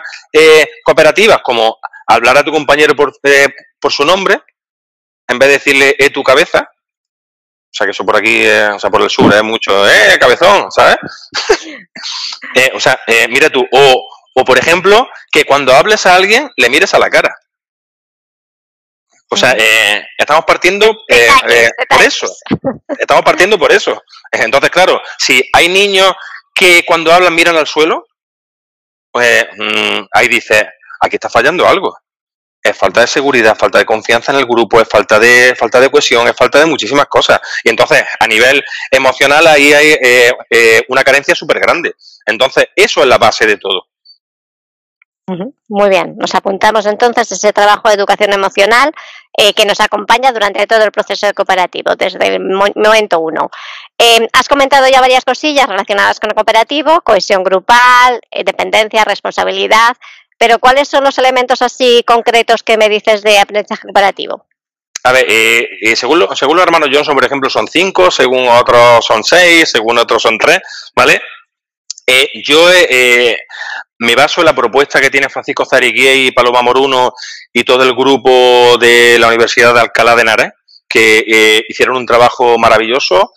cooperativas como hablar a tu compañero por, eh, por su nombre, en vez de decirle, eh, tu cabeza, o sea, que eso por aquí, eh, o sea, por el sur es mucho, eh, cabezón, ¿sabes? eh, o sea, eh, mira tú, o, o por ejemplo, que cuando hables a alguien le mires a la cara. O sea, eh, estamos partiendo eh, por eso. Estamos partiendo por eso. Entonces, claro, si hay niños que cuando hablan miran al suelo, pues mm, ahí dice, aquí está fallando algo. Es falta de seguridad, falta de confianza en el grupo, es falta de, falta de cohesión, es falta de muchísimas cosas. Y entonces, a nivel emocional, ahí hay eh, eh, una carencia súper grande. Entonces, eso es la base de todo. Muy bien, nos apuntamos entonces a ese trabajo de educación emocional eh, que nos acompaña durante todo el proceso de cooperativo, desde el momento uno. has comentado ya varias cosillas relacionadas con el cooperativo, cohesión grupal, dependencia, responsabilidad. Pero ¿cuáles son los elementos así concretos que me dices de aprendizaje comparativo? A ver, eh, eh, según, según los hermanos Johnson, por ejemplo, son cinco, según otros son seis, según otros son tres, ¿vale? Eh, yo me baso en la propuesta que tiene Francisco Zariguier y Paloma Moruno y todo el grupo de la Universidad de Alcalá de Henares, que hicieron un trabajo maravilloso,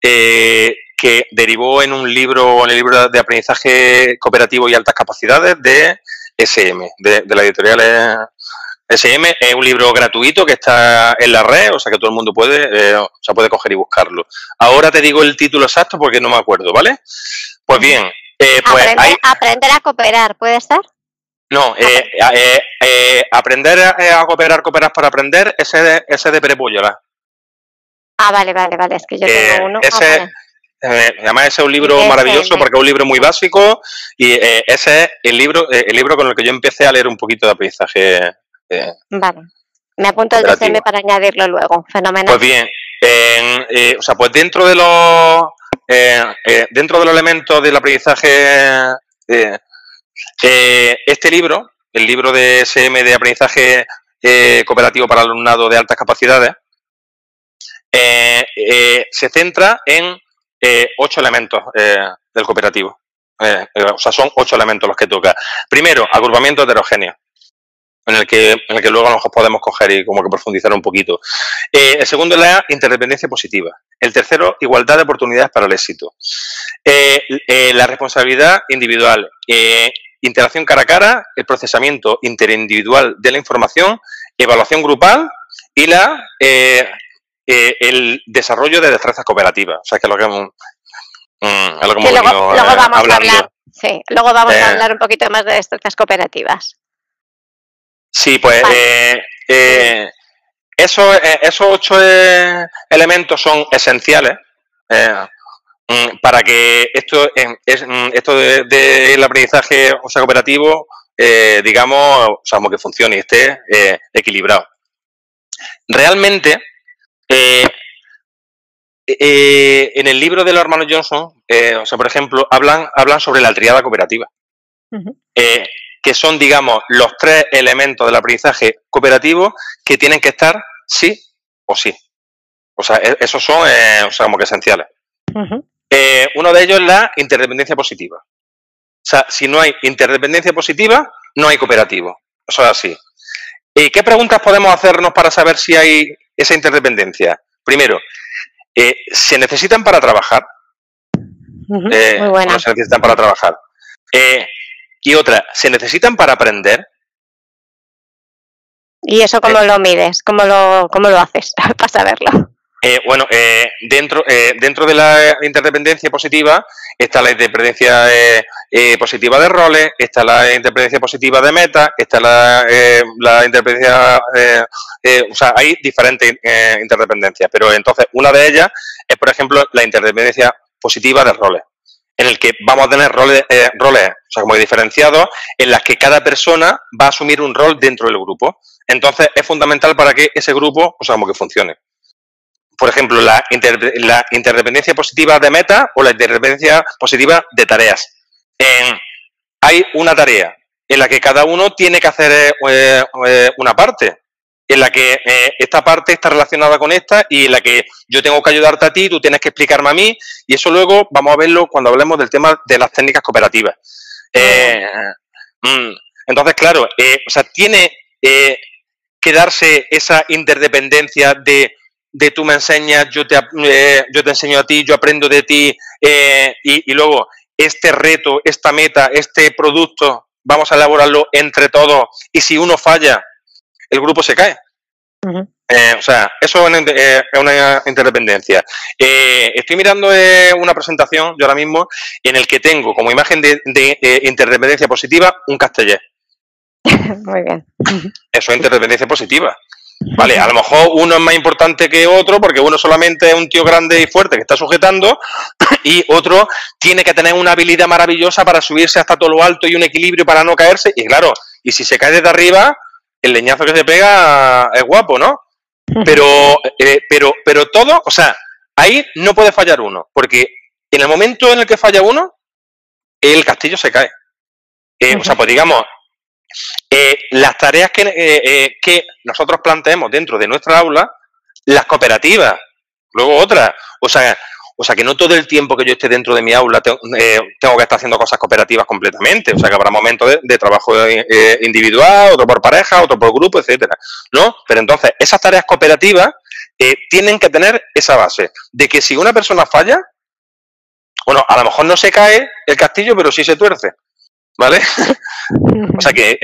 que derivó en un libro, en el libro de aprendizaje cooperativo y altas capacidades de SM, de, la editorial SM. Es un libro gratuito que está en la red, o sea que todo el mundo puede, eh, o sea, puede coger y buscarlo. Ahora te digo el título exacto porque no me acuerdo, ¿vale? Pues bien, eh, pues aprender, a cooperar, ¿puede estar? No, eh, eh, aprender a, cooperar, cooperar para aprender, ese de, ese de Ah, vale, vale, vale, es que yo tengo uno. Ese, eh, además, ese es un libro maravilloso porque es un libro muy básico y eh, ese es el libro, eh, el libro con el que yo empecé a leer un poquito de aprendizaje. vale. Me apunto el DCM para añadirlo luego. Fenomenal. Pues bien, o sea, pues dentro de los dentro de los elementos del aprendizaje, este libro, el libro de SM de aprendizaje cooperativo para alumnado de altas capacidades, se centra en eh, ocho elementos eh, del cooperativo. Eh, o sea, son ocho elementos los que toca. Primero, agrupamiento heterogéneo. en el que, en el que luego a lo mejor podemos coger y como que profundizar un poquito. El segundo la interdependencia positiva. El tercero, igualdad de oportunidades para el éxito. La responsabilidad individual, interacción cara a cara, el procesamiento interindividual de la información, evaluación grupal y la el desarrollo de destrezas cooperativas. O sea, que lo que, mm, lo que, luego, vamos a hablar. Sí, luego vamos a hablar un poquito más de destrezas cooperativas. Sí, pues eh, eh, esos, eh, esos ocho elementos son esenciales mm, para que esto, es, mm, esto del de, aprendizaje o sea, cooperativo, digamos, o sea, como que funcione y esté equilibrado. Realmente, en el libro de los hermanos Johnson, o sea, por ejemplo, hablan, hablan sobre la triada cooperativa que son, digamos, los tres elementos del aprendizaje cooperativo que tienen que estar sí o sí. O sea, e-, esos son, eh, o sea, como que esenciales. Eh, uno de ellos es la interdependencia positiva. O sea, si no hay interdependencia positiva, no hay cooperativo. Eso es así. ¿Y qué preguntas podemos hacernos para saber si hay esa interdependencia? Primero, eh, ¿se necesitan para trabajar? Muy buena. se necesitan para trabajar. Y otra, ¿se necesitan para aprender? ¿Y eso cómo eh. lo mides? ¿Cómo lo, cómo lo haces para saberlo? Eh, bueno, eh, dentro, dentro de la interdependencia positiva está la interdependencia positiva de roles, está la interdependencia positiva de meta, está la, la interdependencia, o sea, hay diferentes interdependencias, pero entonces una de ellas es, por ejemplo, la interdependencia positiva de roles en el que vamos a tener roles, eh, roles o sea, como diferenciados, en las que cada persona va a asumir un rol dentro del grupo. Entonces, es fundamental para que ese grupo, o sea, que funcione. Por ejemplo, la, interdependencia positiva de meta o la interdependencia positiva de tareas. hay una tarea en la que cada uno tiene que hacer eh, eh, una parte en la que eh, esta parte está relacionada con esta y en la que yo tengo que ayudarte a ti, tú tienes que explicarme a mí y eso luego vamos a verlo cuando hablemos del tema de las técnicas cooperativas. Eh, mm, entonces, claro, o sea, tiene que darse esa interdependencia de, de tú me enseñas, yo te, yo te enseño a ti, yo aprendo de ti y, y luego este reto, esta meta, este producto, vamos a elaborarlo entre todos y si uno falla, el grupo se cae. Eh, o sea, eso es una, interdependencia. Eh, estoy mirando eh, una presentación yo ahora mismo en el que tengo como imagen de, interdependencia positiva un castellé. Muy bien. Eso es interdependencia positiva. Vale, a lo mejor uno es más importante que otro porque uno solamente es un tío grande y fuerte que está sujetando y otro tiene que tener una habilidad maravillosa para subirse hasta todo lo alto y un equilibrio para no caerse. Y claro, y si se cae desde arriba, el leñazo que se pega es guapo, ¿no? Pero, eh, pero, pero todo, o sea, ahí no puede fallar uno, porque en el momento en el que falla uno, el castillo se cae. Eh, o sea, pues digamos, eh, las tareas que, que nosotros planteemos dentro de nuestra aula, las cooperativas, luego otras, o sea, o sea, que no todo el tiempo que yo esté dentro de mi aula eh, tengo, que estar haciendo cosas cooperativas completamente. O sea, que habrá momentos de, trabajo eh, individual, otro por pareja, otro por grupo, etcétera. ¿No? Pero entonces, esas tareas cooperativas eh, tienen que tener esa base de que si una persona falla, bueno, a lo mejor no se cae el castillo, pero sí se tuerce. ¿Vale? o sea que,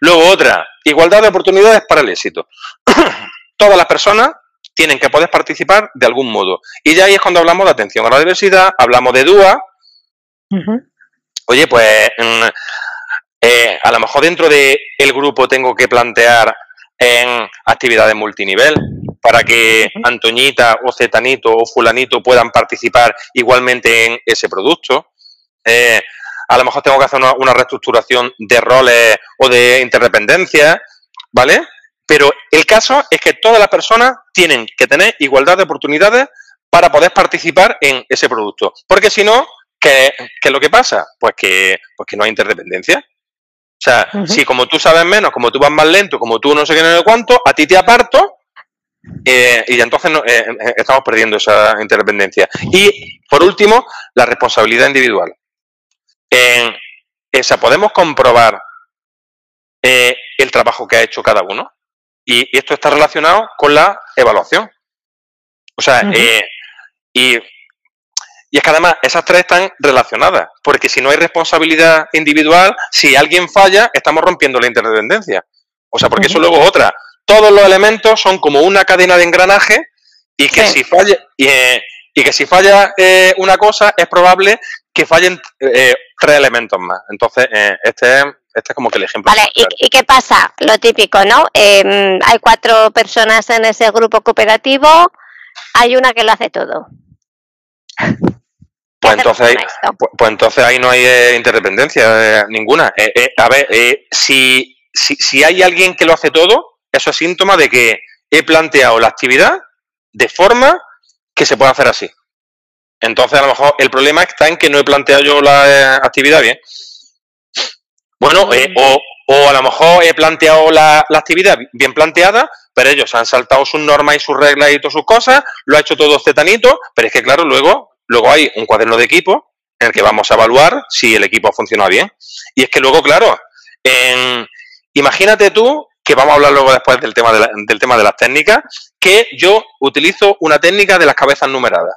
luego otra, igualdad de oportunidades para el éxito. Todas las personas tienen que poder participar de algún modo. Y ya ahí es cuando hablamos de atención a la diversidad, hablamos de DUA. Oye, pues mm, eh, a lo mejor dentro del el grupo tengo que plantear en actividades multinivel para que Antoñita o Zetanito o Fulanito puedan participar igualmente en ese producto. Eh, a lo mejor tengo que hacer una, una reestructuración de roles o de interdependencias, ¿vale? Pero el caso es que todas las personas tienen que tener igualdad de oportunidades para poder participar en ese producto. Porque si no, ¿qué, es lo que pasa? Pues que, pues que no hay interdependencia. O sea, si como tú sabes menos, como tú vas más lento, como tú no sé qué no sé cuánto, a ti te aparto eh, y entonces eh, eh, estamos perdiendo esa interdependencia. Y por último, la responsabilidad individual. Esa podemos comprobar eh, el trabajo que ha hecho cada uno. Y, esto está relacionado con la evaluación. O sea, eh, y, y es que además esas tres están relacionadas, porque si no hay responsabilidad individual, si alguien falla, estamos rompiendo la interdependencia. O sea, porque eso luego es otra. Todos los elementos son como una cadena de engranaje y que si falla y, que si falla una cosa es probable que fallen eh, tres elementos más. Entonces, eh, este, es, este es como que el ejemplo. Vale, ¿y, qué pasa? Lo típico, ¿no? Em, hay cuatro personas en ese grupo cooperativo, hay una que lo hace todo. Pues entonces, pues, pues, entonces ahí no hay eh, interdependencia ninguna. a ver, si, si, si hay alguien que lo hace todo, eso es síntoma de que he planteado la actividad de forma que se pueda hacer así. Entonces, a lo mejor el problema está en que no he planteado yo la eh, actividad bien. Bueno, eh, o, a lo mejor he planteado la, actividad bien planteada, pero ellos han saltado sus normas y sus reglas y todas sus cosas, lo ha hecho todo cetanito, pero es que, claro, luego, luego hay un cuaderno de equipo en el que vamos a evaluar si el equipo ha funcionado bien. Y es que luego, claro, imagínate tú que vamos a hablar luego después del tema del tema de las técnicas, que yo utilizo una técnica de las cabezas numeradas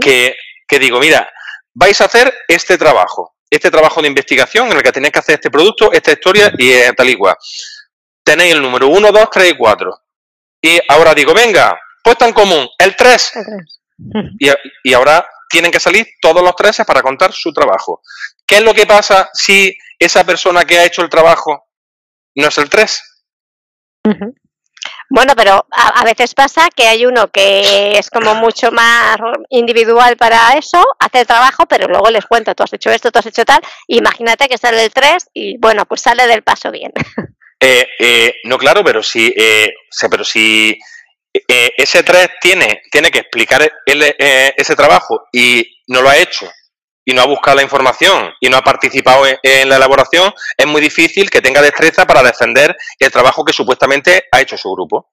que, digo, mira, vais a hacer este trabajo, este trabajo de investigación en el que tenéis que hacer este producto, esta historia y eh, tal y cual. Tenéis el número 1, 2, 3 y 4. Y ahora digo, venga, puesta en común, el 3. Y, y ahora tienen que salir todos los 13 para contar su trabajo. ¿Qué es lo que pasa si esa persona que ha hecho el trabajo no es el 3? Bueno, pero a, veces pasa que hay uno que es como mucho más individual para eso, hace el trabajo, pero luego les cuento, tú has hecho esto, tú has hecho tal, imagínate que sale el 3 y bueno, pues sale del paso bien. Eh, eh, no, claro, pero si, eh, pero si ese 3 tiene, tiene que explicar ese trabajo y no lo ha hecho y no ha buscado la información y no ha participado en, la elaboración, es muy difícil que tenga destreza para defender el trabajo que supuestamente ha hecho su grupo.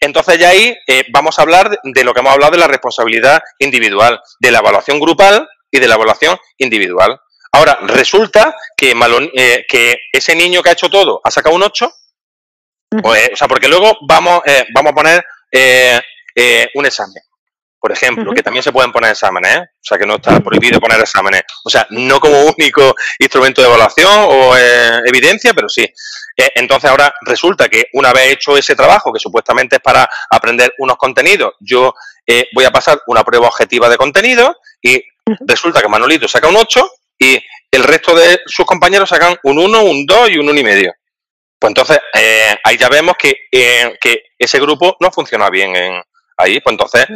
entonces ya ahí eh, vamos a hablar de lo que hemos hablado de la responsabilidad individual, de la evaluación grupal y de la evaluación individual. Ahora, resulta que, eh, que ese niño que ha hecho todo ha sacado un 8, pues, o sea, porque luego vamos, eh, vamos a poner un examen por ejemplo, que también se pueden poner exámenes, ¿eh? o sea, que no está prohibido poner exámenes, o sea, no como único instrumento de evaluación o eh, evidencia, pero sí. Eh, entonces ahora resulta que una vez hecho ese trabajo, que supuestamente es para aprender unos contenidos, yo voy a pasar una prueba objetiva de contenido y resulta que Manolito saca un 8 y el resto de sus compañeros sacan un 1, un 2 y un 1,5. y medio. Pues entonces ahí ya vemos que, que ese grupo no funciona bien en, ahí, pues entonces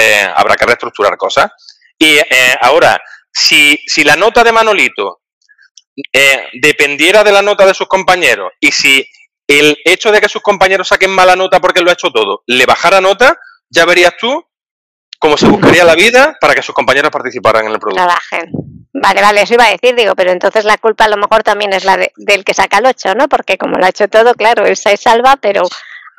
eh, habrá que reestructurar cosas. Y eh, ahora, si, si, la nota de Manolito eh, dependiera de la nota de sus compañeros y si el hecho de que sus compañeros saquen mala nota porque lo ha hecho todo, le bajara nota, ya verías tú cómo se buscaría la vida para que sus compañeros participaran en el producto. Trabajen. Vale, vale, eso iba a decir, digo, pero entonces la culpa a lo mejor también es la del que saca el 8, ¿no? Porque como lo ha hecho todo, claro, él se salva, pero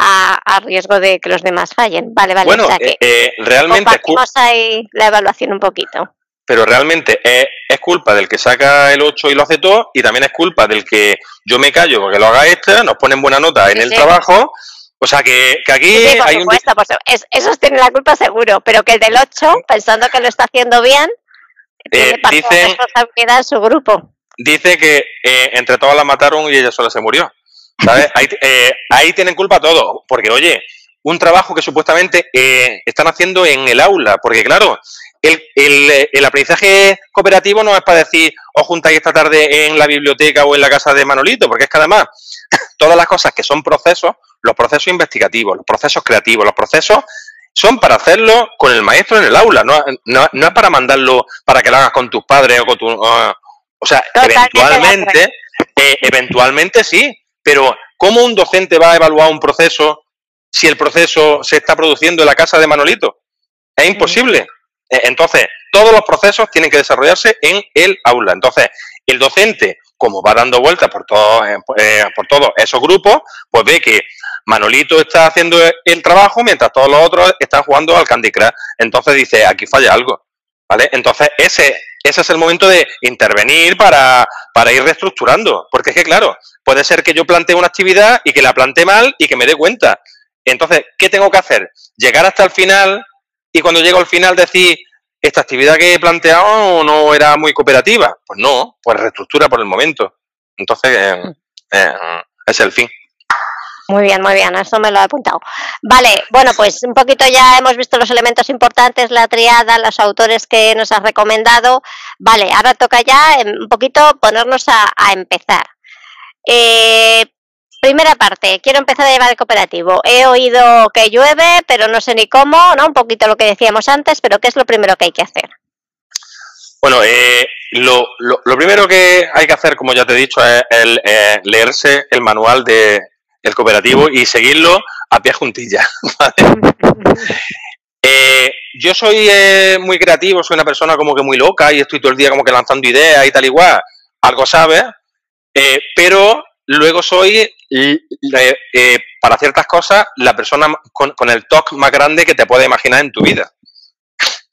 a, riesgo de que los demás fallen. Vale, vale. Bueno, eh, eh, realmente... ahí la evaluación un poquito. Pero realmente es, culpa del que saca el 8 y lo hace todo y también es culpa del que yo me callo porque lo haga este, nos ponen buena nota en el trabajo. O sea que, aquí hay un... es, esos tienen la culpa seguro, pero que el del 8, pensando que lo está haciendo bien, tiene eh, dice, responsabilidad en su grupo. Dice que entre todas la mataron y ella sola se murió. Eh, ahí, tienen culpa todos, porque oye, un trabajo que supuestamente eh, están haciendo en el aula, porque claro, el, el, aprendizaje cooperativo no es para decir, os juntáis esta tarde en la biblioteca o en la casa de Manolito, porque es que además todas las cosas que son procesos, los procesos investigativos, los procesos creativos, los procesos son para hacerlo con el maestro en el aula, no, no, es para mandarlo para que lo hagas con tus padres o con tu... o sea, eventualmente, eh, eventualmente sí, pero, ¿cómo un docente va a evaluar un proceso si el proceso se está produciendo en la casa de Manolito? Es imposible. E, entonces, todos los procesos tienen que desarrollarse en el aula. Entonces, el docente, como va dando vueltas por, todo, eh, eh, por todos esos grupos, pues ve que Manolito está haciendo el trabajo mientras todos los otros están jugando al Candy Crush. Entonces dice, aquí falla algo. ¿Vale? Entonces, ese, ese es el momento de intervenir para, para ir reestructurando. Porque es que, claro, puede ser que yo plantee una actividad y que la plantee mal y que me dé cuenta. Entonces, ¿qué tengo que hacer? Llegar hasta el final y cuando llego al final decir, esta actividad que he planteado no era muy cooperativa. Pues no, pues reestructura por el momento. Entonces, eh, eh, es el fin. Muy bien, muy bien, eso me lo he apuntado. Vale, bueno, pues un poquito ya hemos visto los elementos importantes, la triada, los autores que nos has recomendado. Vale, ahora toca ya em, un poquito ponernos a, empezar. Eh, primera parte, quiero empezar a llevar el cooperativo. He oído que llueve, pero no sé ni cómo, ¿no? Un poquito lo que decíamos antes, pero ¿qué es lo primero que hay que hacer? Bueno, eh, lo, primero que hay que hacer, como ya te he dicho, es el, eh, leerse el manual de, el cooperativo y seguirlo a pie juntilla. Eh, yo soy eh, muy creativo, soy una persona como que muy loca y estoy todo el día como que lanzando ideas y tal igual, algo sabes, eh, pero luego soy, para ciertas cosas, la persona con, con el talk más grande que te puedes imaginar en tu vida.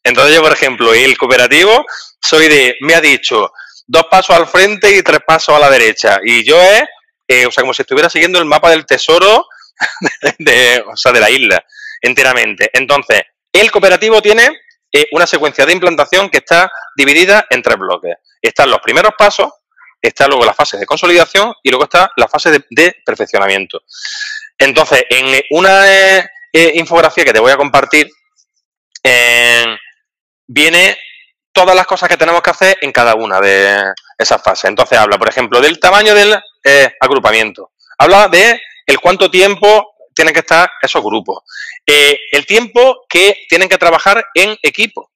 Entonces yo, por ejemplo, el cooperativo, soy de, me ha dicho, dos pasos al frente y tres pasos a la derecha. Y yo es eh, o sea, como si estuviera siguiendo el mapa del tesoro de, o sea, de la isla enteramente. Entonces, el cooperativo tiene eh, una secuencia de implantación que está dividida en tres bloques. Están los primeros pasos, está luego la fase de consolidación y luego está la fase de, perfeccionamiento. Entonces, en una eh, infografía que te voy a compartir, viene todas las cosas que tenemos que hacer en cada una de esas fases. Entonces habla, por ejemplo, del tamaño del eh, agrupamiento. Habla de el cuánto tiempo tienen que estar esos grupos. Eh, el tiempo que tienen que trabajar en equipo,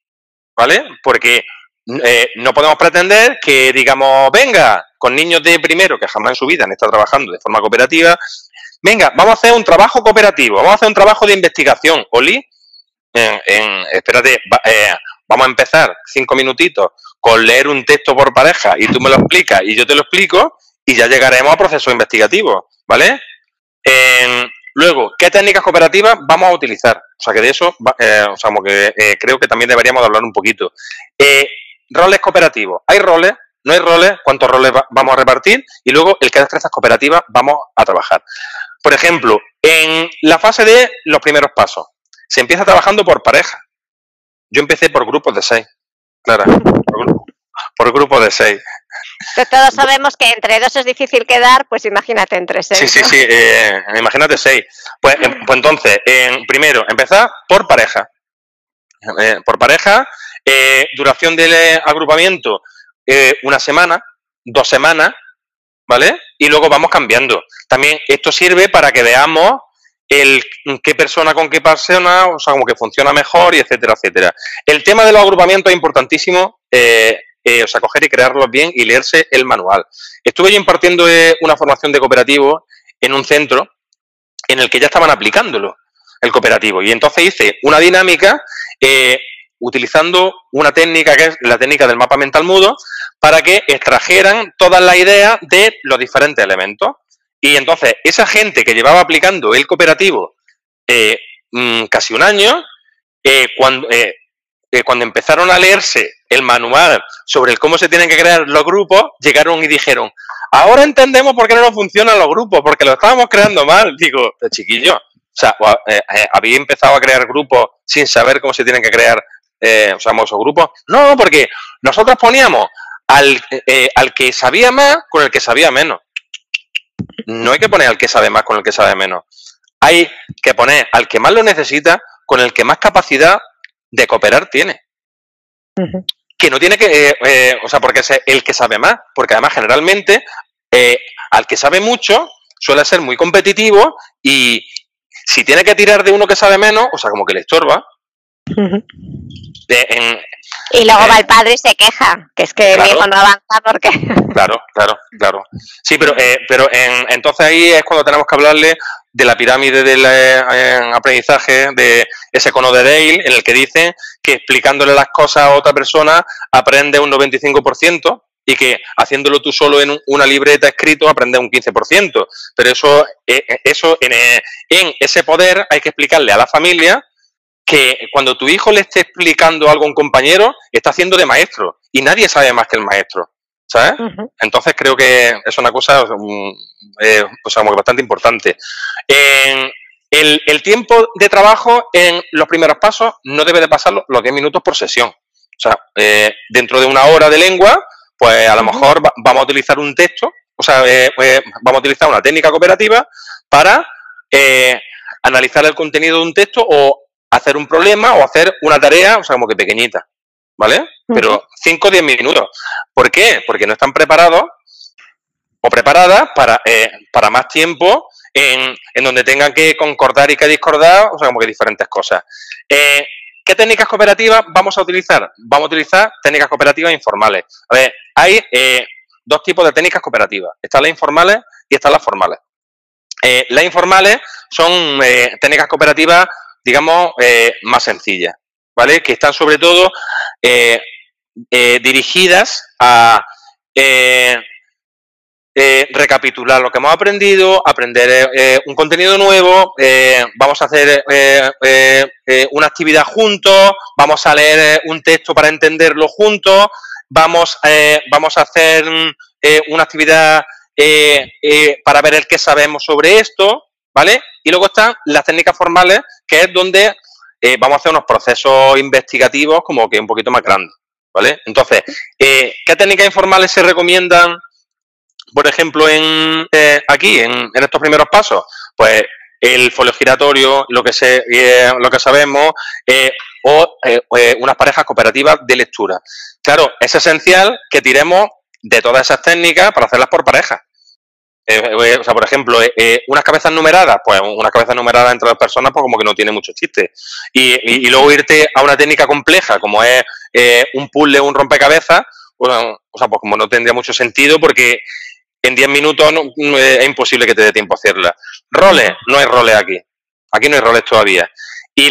¿vale? Porque eh, no podemos pretender que, digamos, venga, con niños de primero que jamás en su vida han estado trabajando de forma cooperativa, venga, vamos a hacer un trabajo cooperativo, vamos a hacer un trabajo de investigación, Oli, en, espérate, vamos a empezar cinco minutitos con leer un texto por pareja y tú me lo explicas y yo te lo explico y ya llegaremos a procesos investigativos, ¿vale? luego, ¿qué técnicas cooperativas vamos a utilizar? O sea, que de eso, eh, o sea, que eh, creo que también deberíamos hablar un poquito. Eh, roles cooperativos. ¿Hay roles? ¿No hay roles? ¿Cuántos roles vamos a repartir? Y luego, el qué destrezas cooperativas vamos a trabajar. Por ejemplo, en la fase de los primeros pasos, se empieza trabajando por pareja. Yo empecé por grupos de seis, Clara, por, grupos de seis. todos sabemos que entre dos es difícil quedar, pues imagínate entre seis. Sí, sí, sí, eh, imagínate seis. Pues, em, pues entonces, primero, empezar por pareja. Eh, por pareja, eh, duración del agrupamiento, una semana, dos semanas, ¿vale? Y luego vamos cambiando. También esto sirve para que veamos el qué persona con qué persona, o sea, como que funciona mejor y etcétera, etcétera. El tema de los agrupamientos es importantísimo, eh, eh, o sea, coger y crearlos bien y leerse el manual. Estuve yo impartiendo eh, una formación de cooperativo en un centro en el que ya estaban aplicándolo, el cooperativo. Y entonces hice una dinámica utilizando una técnica que es la técnica del mapa mental mudo para que extrajeran todas las ideas de los diferentes elementos. Y entonces, esa gente que llevaba aplicando el cooperativo eh, mm, casi un año, eh, cuando, eh, cuando empezaron a leerse el manual sobre el cómo se tienen que crear los grupos, llegaron y dijeron, ahora entendemos por qué no nos funcionan los grupos, porque lo estábamos creando mal. Digo, chiquillo, o sea, había empezado a crear grupos sin saber cómo se tienen que crear, eh, o sea, grupos. No, porque nosotros poníamos al, al que sabía más con el que sabía menos no hay que poner al que sabe más con el que sabe menos. Hay que poner al que más lo necesita con el que más capacidad de cooperar tiene. Que no tiene que, eh, eh, o sea, porque es el que sabe más, porque además generalmente eh, al que sabe mucho suele ser muy competitivo y si tiene que tirar de uno que sabe menos, o sea, como que le estorba, y luego va el padre y se queja, que es que el hijo no avanza porque... Claro, claro, claro. Sí, pero, eh, pero en, entonces ahí es cuando tenemos que hablarle de la pirámide del eh, aprendizaje, de ese cono de Dale, en el que dice que explicándole las cosas a otra persona aprende un 95% y que haciéndolo tú solo en una libreta escrito aprende un 15%. Pero eso, eh, eso en, en ese poder hay que explicarle a la familia que cuando tu hijo le esté explicando algo a un compañero, está haciendo de maestro y nadie sabe más que el maestro. ¿sabes? Entonces creo que es una cosa eh, bastante importante. El, tiempo de trabajo en los primeros pasos no debe de pasar los 10 minutos por sesión. O sea, eh, dentro de una hora de lengua, pues a lo mejor vamos a utilizar un texto, o sea, eh, pues, vamos a utilizar una técnica cooperativa para analizar el contenido de un texto o hacer un problema o hacer una tarea, o sea, como que pequeñita. ¿vale? Pero 5 o 10 minutos. ¿Por qué? Porque no están preparados o preparadas para, eh, para más tiempo en, donde tengan que concordar y que discordar, o sea, como que diferentes cosas. Eh, ¿Qué técnicas cooperativas vamos a utilizar? Vamos a utilizar técnicas cooperativas informales. A ver, hay eh, dos tipos de técnicas cooperativas. Están las informales y están las formales. las informales son técnicas cooperativas, digamos, más sencillas. ¿vale? Que están sobre todo eh, eh, dirigidas a eh, recapitular lo que hemos aprendido, aprender un contenido nuevo, vamos a hacer una actividad juntos, vamos a leer un texto para entenderlo juntos, vamos, vamos a hacer una actividad para ver el que sabemos sobre esto, ¿vale? Y luego están las técnicas formales, que es donde eh, vamos a hacer unos procesos investigativos como que un poquito más grandes, ¿vale? Entonces, eh, ¿qué técnicas informales se recomiendan, por ejemplo, en eh, aquí, en, estos primeros pasos? Pues el folio giratorio, lo que, se, lo que sabemos, o unas parejas cooperativas de lectura. Claro, es esencial que tiremos de todas esas técnicas para hacerlas por pareja. Eh, eh, o sea, por ejemplo, eh, unas cabezas numeradas, pues unas cabezas numeradas entre dos personas, pues como que no tiene mucho chiste. Y, luego irte a una técnica compleja, como es un puzzle un rompecabezas, o sea, pues como no tendría mucho sentido porque en 10 minutos es imposible que te dé tiempo a hacerla. Roles, no hay roles aquí. Aquí no hay roles todavía. Y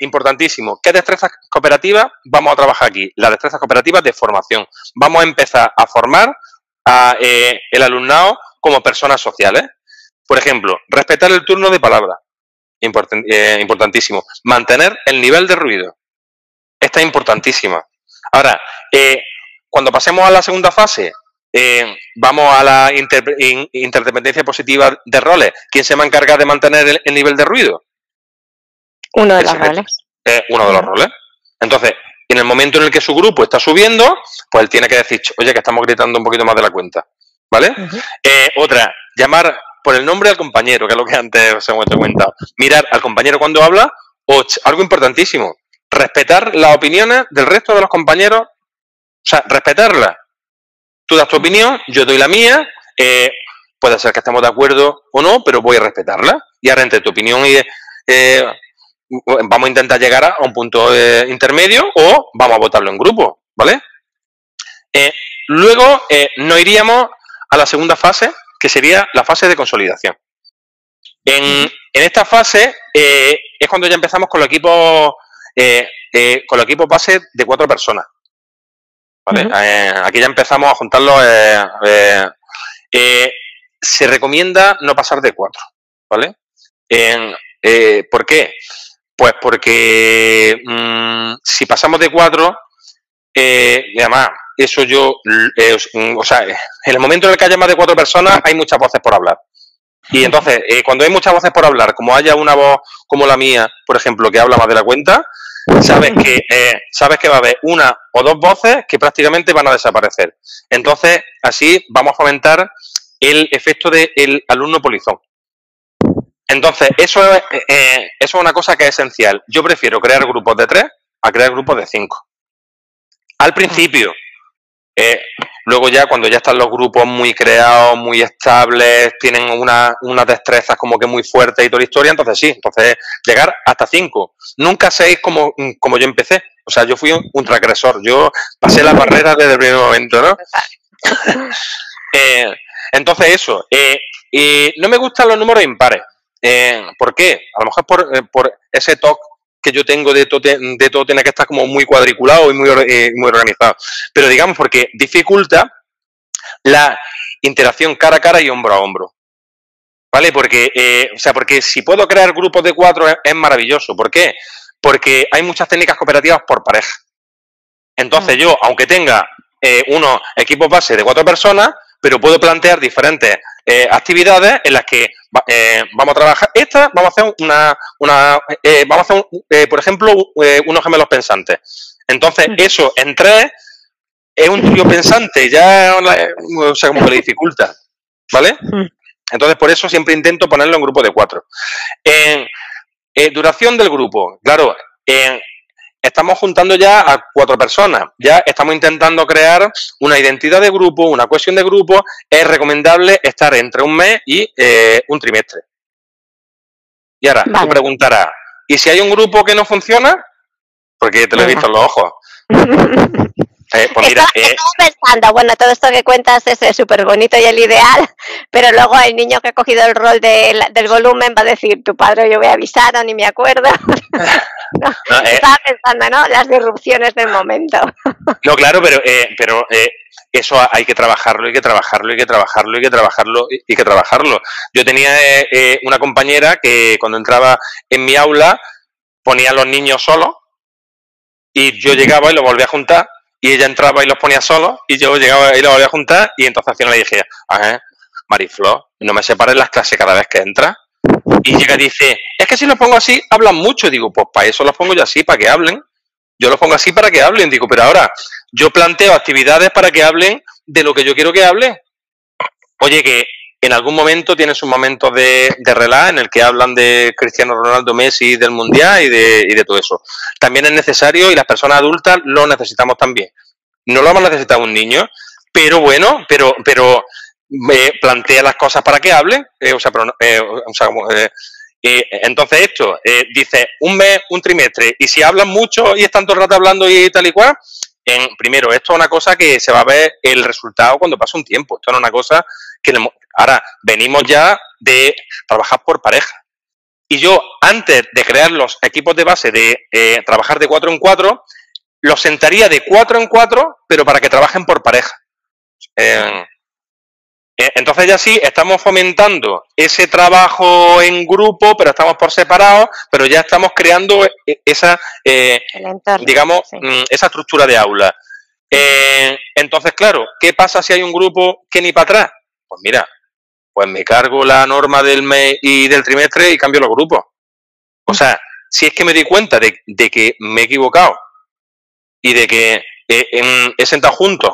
importantísimo, ¿qué destrezas cooperativas vamos a trabajar aquí? Las destrezas cooperativas de formación. Vamos a empezar a formar eh, el alumnado como personas sociales. Por ejemplo, respetar el turno de palabra, eh, importantísimo. Mantener el nivel de ruido. Esta es importantísima. Ahora, eh, cuando pasemos a la segunda fase, vamos a la interdependencia positiva de roles. ¿Quién se va a encargar de mantener el, nivel de ruido? Uno de los roles. uno de los roles. Entonces, en el momento en el que su grupo está subiendo, pues él tiene que decir, oye, que estamos gritando un poquito más de la cuenta. ¿Vale? Eh, otra, llamar por el nombre al compañero, que es lo que antes os hemos comentado. Mirar al compañero cuando habla, o algo importantísimo, respetar las opiniones del resto de los compañeros, o sea, respetarlas. Tú das tu opinión, yo doy la mía, eh, puede ser que estemos de acuerdo o no, pero voy a respetarla. Y ahora entre tu opinión y eh, vamos a intentar llegar a un punto eh, intermedio o vamos a votarlo en grupo, ¿vale? Eh, luego eh, nos iríamos a la segunda fase, que sería la fase de consolidación. En, esta fase es cuando ya empezamos con los equipos con los equipos base de cuatro personas. ¿Vale? aquí ya empezamos a juntarlos. se recomienda no pasar de cuatro, ¿vale? ¿Por qué? Pues porque mm, si pasamos de cuatro, eh, y además, eso yo, eh, o sea, en el momento en el que haya más de cuatro personas, hay muchas voces por hablar. Y entonces, eh, cuando hay muchas voces por hablar, como haya una voz como la mía, por ejemplo, que habla más de la cuenta, sabes que, sabes que va a haber una o dos voces que prácticamente van a desaparecer. Entonces, así vamos a fomentar el efecto del alumno polizón. Entonces, eso es, eh, eh, eso es una cosa que es esencial. Yo prefiero crear grupos de tres a crear grupos de cinco. Al principio, eh, luego ya cuando ya están los grupos muy creados, muy estables, tienen una, unas destrezas como que muy fuertes y toda la historia, entonces sí, entonces llegar hasta cinco. Nunca seis como, como yo empecé. O sea, yo fui un, transgresor, yo pasé la barrera desde el primer momento, ¿no? entonces eso, no me gustan los números impares. Eh, ¿Por qué? A lo mejor por, eh, por ese toque que yo tengo de todo, de que estar como muy cuadriculado y muy, eh, muy organizado. Pero digamos porque dificulta la interacción cara a cara y hombro a hombro. ¿Vale? Porque, o sea, porque si puedo crear grupos de cuatro es, maravilloso. ¿Por qué? Porque hay muchas técnicas cooperativas por pareja. Entonces mm. yo, aunque tenga eh, unos equipos base de cuatro personas, pero puedo plantear diferentes eh, actividades en las que eh, vamos a trabajar. Esta, vamos a hacer una, una eh, vamos a hacer, un- por ejemplo, unos gemelos pensantes. Entonces, eso en tres es un trío pensante, ya, o sea, como que le dificulta, ¿vale? Entonces, por eso siempre intento ponerlo en grupo de cuatro. En duración del grupo, claro, en- estamos juntando ya a cuatro personas, ya estamos intentando crear una identidad de grupo, una cohesión de grupo, es recomendable estar entre un mes y eh, un trimestre. Y ahora, Vale. tú preguntarás, ¿y si hay un grupo que no funciona? Porque te lo he visto en los ojos. Eh, pues mira, Estaba- eh, pensando, bueno, todo esto que cuentas es súper bonito y el ideal, pero luego el niño que ha cogido el rol del, del volumen va a decir, tu padre yo voy a avisar o ni me acuerdo. No, no, eh, Estaba pensando, ¿no? Las disrupciones del momento. No, claro, pero, eh, pero eh, eso hay que trabajarlo, hay que trabajarlo, hay que trabajarlo, hay que trabajarlo, y hay que trabajarlo. Yo tenía eh, eh, una compañera que cuando entraba en mi aula ponía a los niños solos y yo llegaba y los volvía a juntar y ella entraba y los ponía solos y yo llegaba y los volvía a juntar y entonces al final le dije, ajá, Mariflor, no me separes las clases cada vez que entras. Y llega y dice, es que si los pongo así, hablan mucho. Digo, pues para eso los pongo yo así, para que hablen. Yo los pongo así para que hablen. Digo, pero ahora yo planteo actividades para que hablen de lo que yo quiero que hablen. Oye, que en algún momento tienen sus momentos de, de en el que hablan de Cristiano Ronaldo, Messi, del Mundial y de, y de todo eso. También es necesario y las personas adultas lo necesitamos también. No lo vamos a necesitar un niño, pero bueno, pero, pero eh, plantea las cosas para que hablen. eh, o sea, pero eh, eh, entonces esto, eh, dice un mes, un trimestre, y si hablan mucho y están todo el rato hablando y tal y cual, en, primero, esto es una cosa que se va a ver el resultado cuando pasa un tiempo. Esto no es una cosa que... le ahora, venimos ya de trabajar por pareja. Y yo, antes de crear los equipos de base de eh, trabajar de cuatro en cuatro, los sentaría de cuatro en cuatro, pero para que trabajen por pareja. Eh, eh, entonces ya sí, estamos fomentando ese trabajo en grupo, pero estamos por separado, pero ya estamos creando eh, esa, eh, entorno. digamos, sí. mm, esa estructura de aula. Eh, entonces, claro, ¿qué pasa si hay un grupo que ni para atrás? Pues mira, pues me cargo la norma del mes y del trimestre y cambio los grupos. O sea, si es que me di cuenta de, de que me he equivocado y de que eh, en- he sentado juntos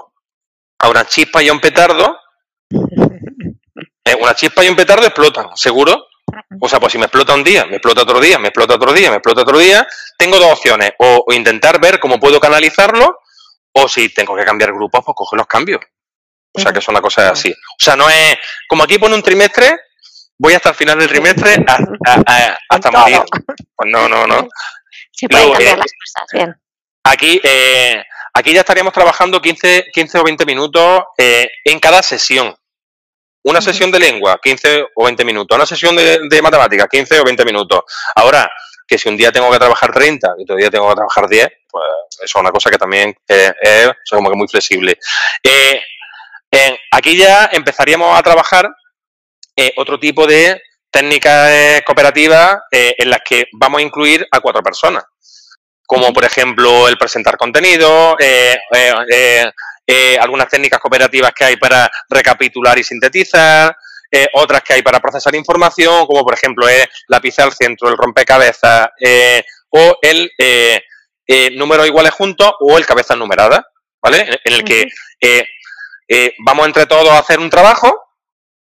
a una chispa y a un petardo, eh, una chispa y un petardo explotan, seguro. O sea, pues si me explota un día, me explota otro día, me explota otro día, me explota otro día, tengo dos opciones. O, o intentar ver cómo puedo canalizarlo, o si tengo que cambiar grupos, pues cojo los cambios. O sea, que es una cosa así. O sea, no es. Como aquí pone un trimestre, voy hasta el final del trimestre a- a- a- hasta morir. Pues no, no, no. Sí, pueden Luego, cambiar eh, las cosas, bien. Aquí, eh, aquí ya estaríamos trabajando 15, 15 o 20 minutos eh, en cada sesión. Una sesión de lengua, 15 o 20 minutos. Una sesión de, de matemáticas, 15 o 20 minutos. Ahora, que si un día tengo que trabajar 30 y otro día tengo que trabajar 10, pues eso es una cosa que también eh, es sea, como que muy flexible. Eh, eh, aquí ya empezaríamos a trabajar eh, otro tipo de técnicas eh, cooperativas eh, en las que vamos a incluir a cuatro personas. Como por ejemplo el presentar contenido, eh, eh, eh, eh, algunas técnicas cooperativas que hay para recapitular y sintetizar, eh, otras que hay para procesar información, como por ejemplo es la pizza al centro, el rompecabezas, eh, o el eh, eh, números iguales juntos o el cabezas numeradas, ¿vale? En, en el que eh, vamos entre todos a hacer un trabajo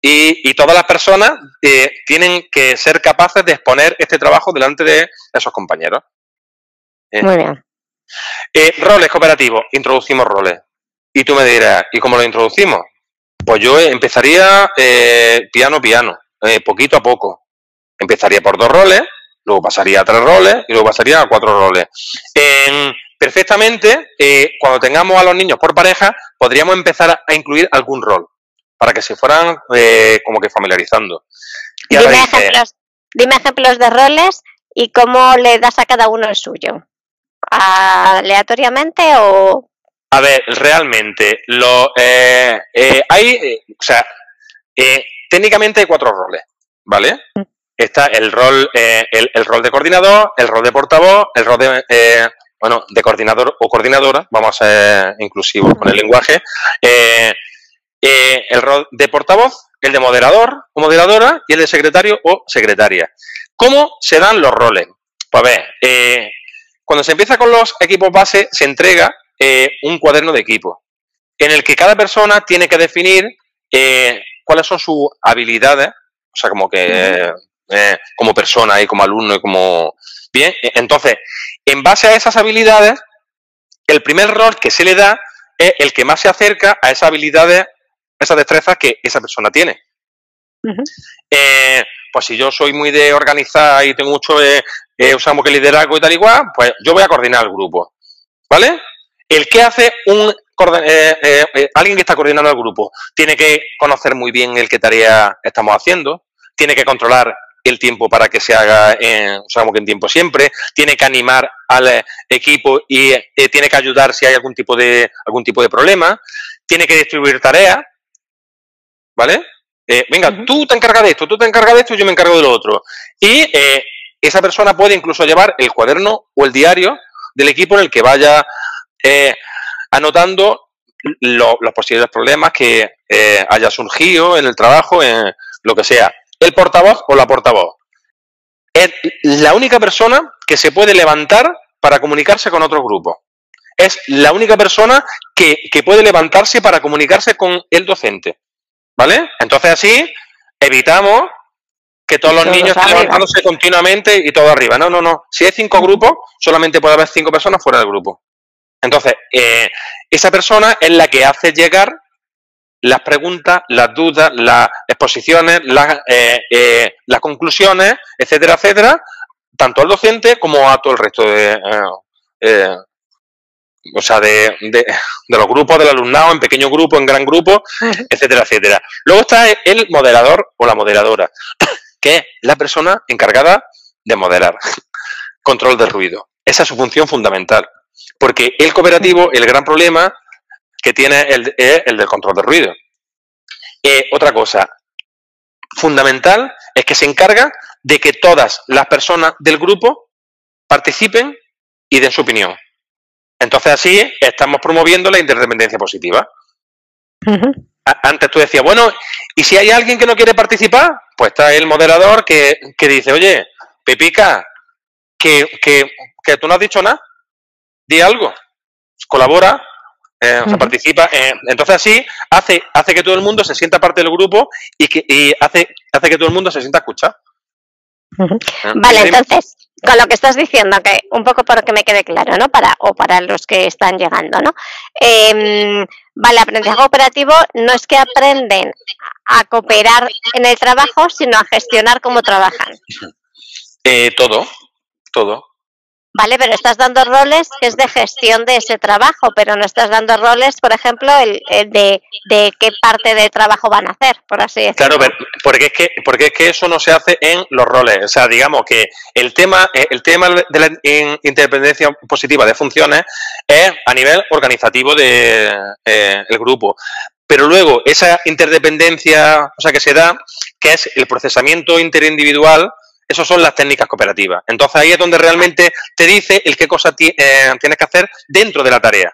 y, y todas las personas eh, tienen que ser capaces de exponer este trabajo delante de esos compañeros. eh. Muy bien. Eh, roles cooperativos, introducimos roles. Y tú me dirás, ¿y cómo lo introducimos? Pues yo empezaría piano piano, poquito a poco. Empezaría por dos roles, luego pasaría a tres roles y luego pasaría a cuatro roles. En- perfectamente, eh, cuando tengamos a los niños por pareja, podríamos empezar a, incluir algún rol para que se fueran eh, como que familiarizando. Y Dime dice, ejemplos, dime ejemplos de roles y cómo le das a cada uno el suyo. ¿Aleatoriamente o...? A ver, realmente, lo, eh, eh, hay, eh, o sea, eh, técnicamente hay cuatro roles, ¿vale? Está el rol, eh, el, el rol de coordinador, el rol de portavoz, el rol de, eh, bueno, de coordinador o coordinadora, vamos a ser inclusivos con el lenguaje, eh, eh, el rol de portavoz, el de moderador o moderadora y el de secretario o secretaria. ¿Cómo se dan los roles? Pues a ver, eh, cuando se empieza con los equipos base, se entrega un cuaderno de equipo en el que cada persona tiene que definir cuáles son sus habilidades, o sea, como que como persona y como alumno y como... Bien, entonces, en base a esas habilidades, el primer rol que se le da es el que más se acerca a esas habilidades, esas destrezas que esa persona tiene. Eh, pues si yo soy muy de organizar y tengo mucho, eh, eh, usamos que liderazgo y tal igual, pues yo voy a coordinar el grupo. ¿Vale? El que hace un alguien que está coordinando el grupo tiene que conocer muy bien el qué tarea estamos haciendo, tiene que controlar el tiempo para que se haga, en, sabemos que en tiempo siempre, tiene que animar al eh, equipo y eh, tiene que ayudar si hay algún tipo de algún tipo de problema, tiene que distribuir tareas, ¿vale? Eh, venga, tú te encargas de esto, tú te encargas de esto, yo me encargo de lo otro. Y esa persona puede incluso llevar el cuaderno o el diario del equipo en el que vaya anotando los posibles problemas que haya surgido en el trabajo, en lo que sea el portavoz o la portavoz. Es la única persona que se puede levantar para comunicarse con otro grupo. Es la única persona que, puede levantarse para comunicarse con el docente. ¿Vale? Entonces así evitamos que todos los niños estén levantándose continuamente y todo arriba. No, no, no. Si hay cinco grupos, solamente puede haber cinco personas fuera del grupo. Entonces, eh, esa persona es la que hace llegar las preguntas, las dudas, las exposiciones, las, eh, eh, las conclusiones, etcétera, etcétera, tanto al docente como a todo el resto de, eh, o sea, de, de, los grupos del alumnado, en pequeño grupo, en gran grupo, etcétera, etcétera. Luego está el moderador o la moderadora, que es la persona encargada de moderar. Control de ruido. Esa es su función fundamental. Porque el cooperativo, el gran problema que tiene el, el del control de ruido. Eh, otra cosa fundamental es que se encarga de que todas las personas del grupo participen y den su opinión. Entonces así estamos promoviendo la interdependencia positiva. Antes tú decías, bueno, ¿y si hay alguien que no quiere participar? Pues está el moderador que, que dice, oye, Pepica, que, que, que tú no has dicho nada, di algo, colabora, eh, o sea, participa. Eh, entonces así hace, hace que todo el mundo se sienta parte del grupo y, que, y hace, hace que todo el mundo se sienta escuchado. Eh, vale, entonces, con lo que estás diciendo, que un poco para que me quede claro, ¿no? Para, o para los que están llegando, ¿no? Eh, vale, aprendizaje operativo no es que aprenden a cooperar en el trabajo, sino a gestionar cómo trabajan. Eh, todo, todo. Vale, pero estás dando roles que es de gestión de ese trabajo, pero no estás dando roles, por ejemplo, el, de, qué parte de trabajo van a hacer, por así decirlo. Claro, porque es que porque es que eso no se hace en los roles. O sea, digamos que el tema eh, el tema de la independencia positiva de funciones es a nivel organizativo de eh, grupo. Pero luego esa interdependencia, o sea, que se da, que es el procesamiento interindividual esas son las técnicas cooperativas. Entonces ahí es donde realmente te dice el qué cosa eh, tienes que hacer dentro de la tarea.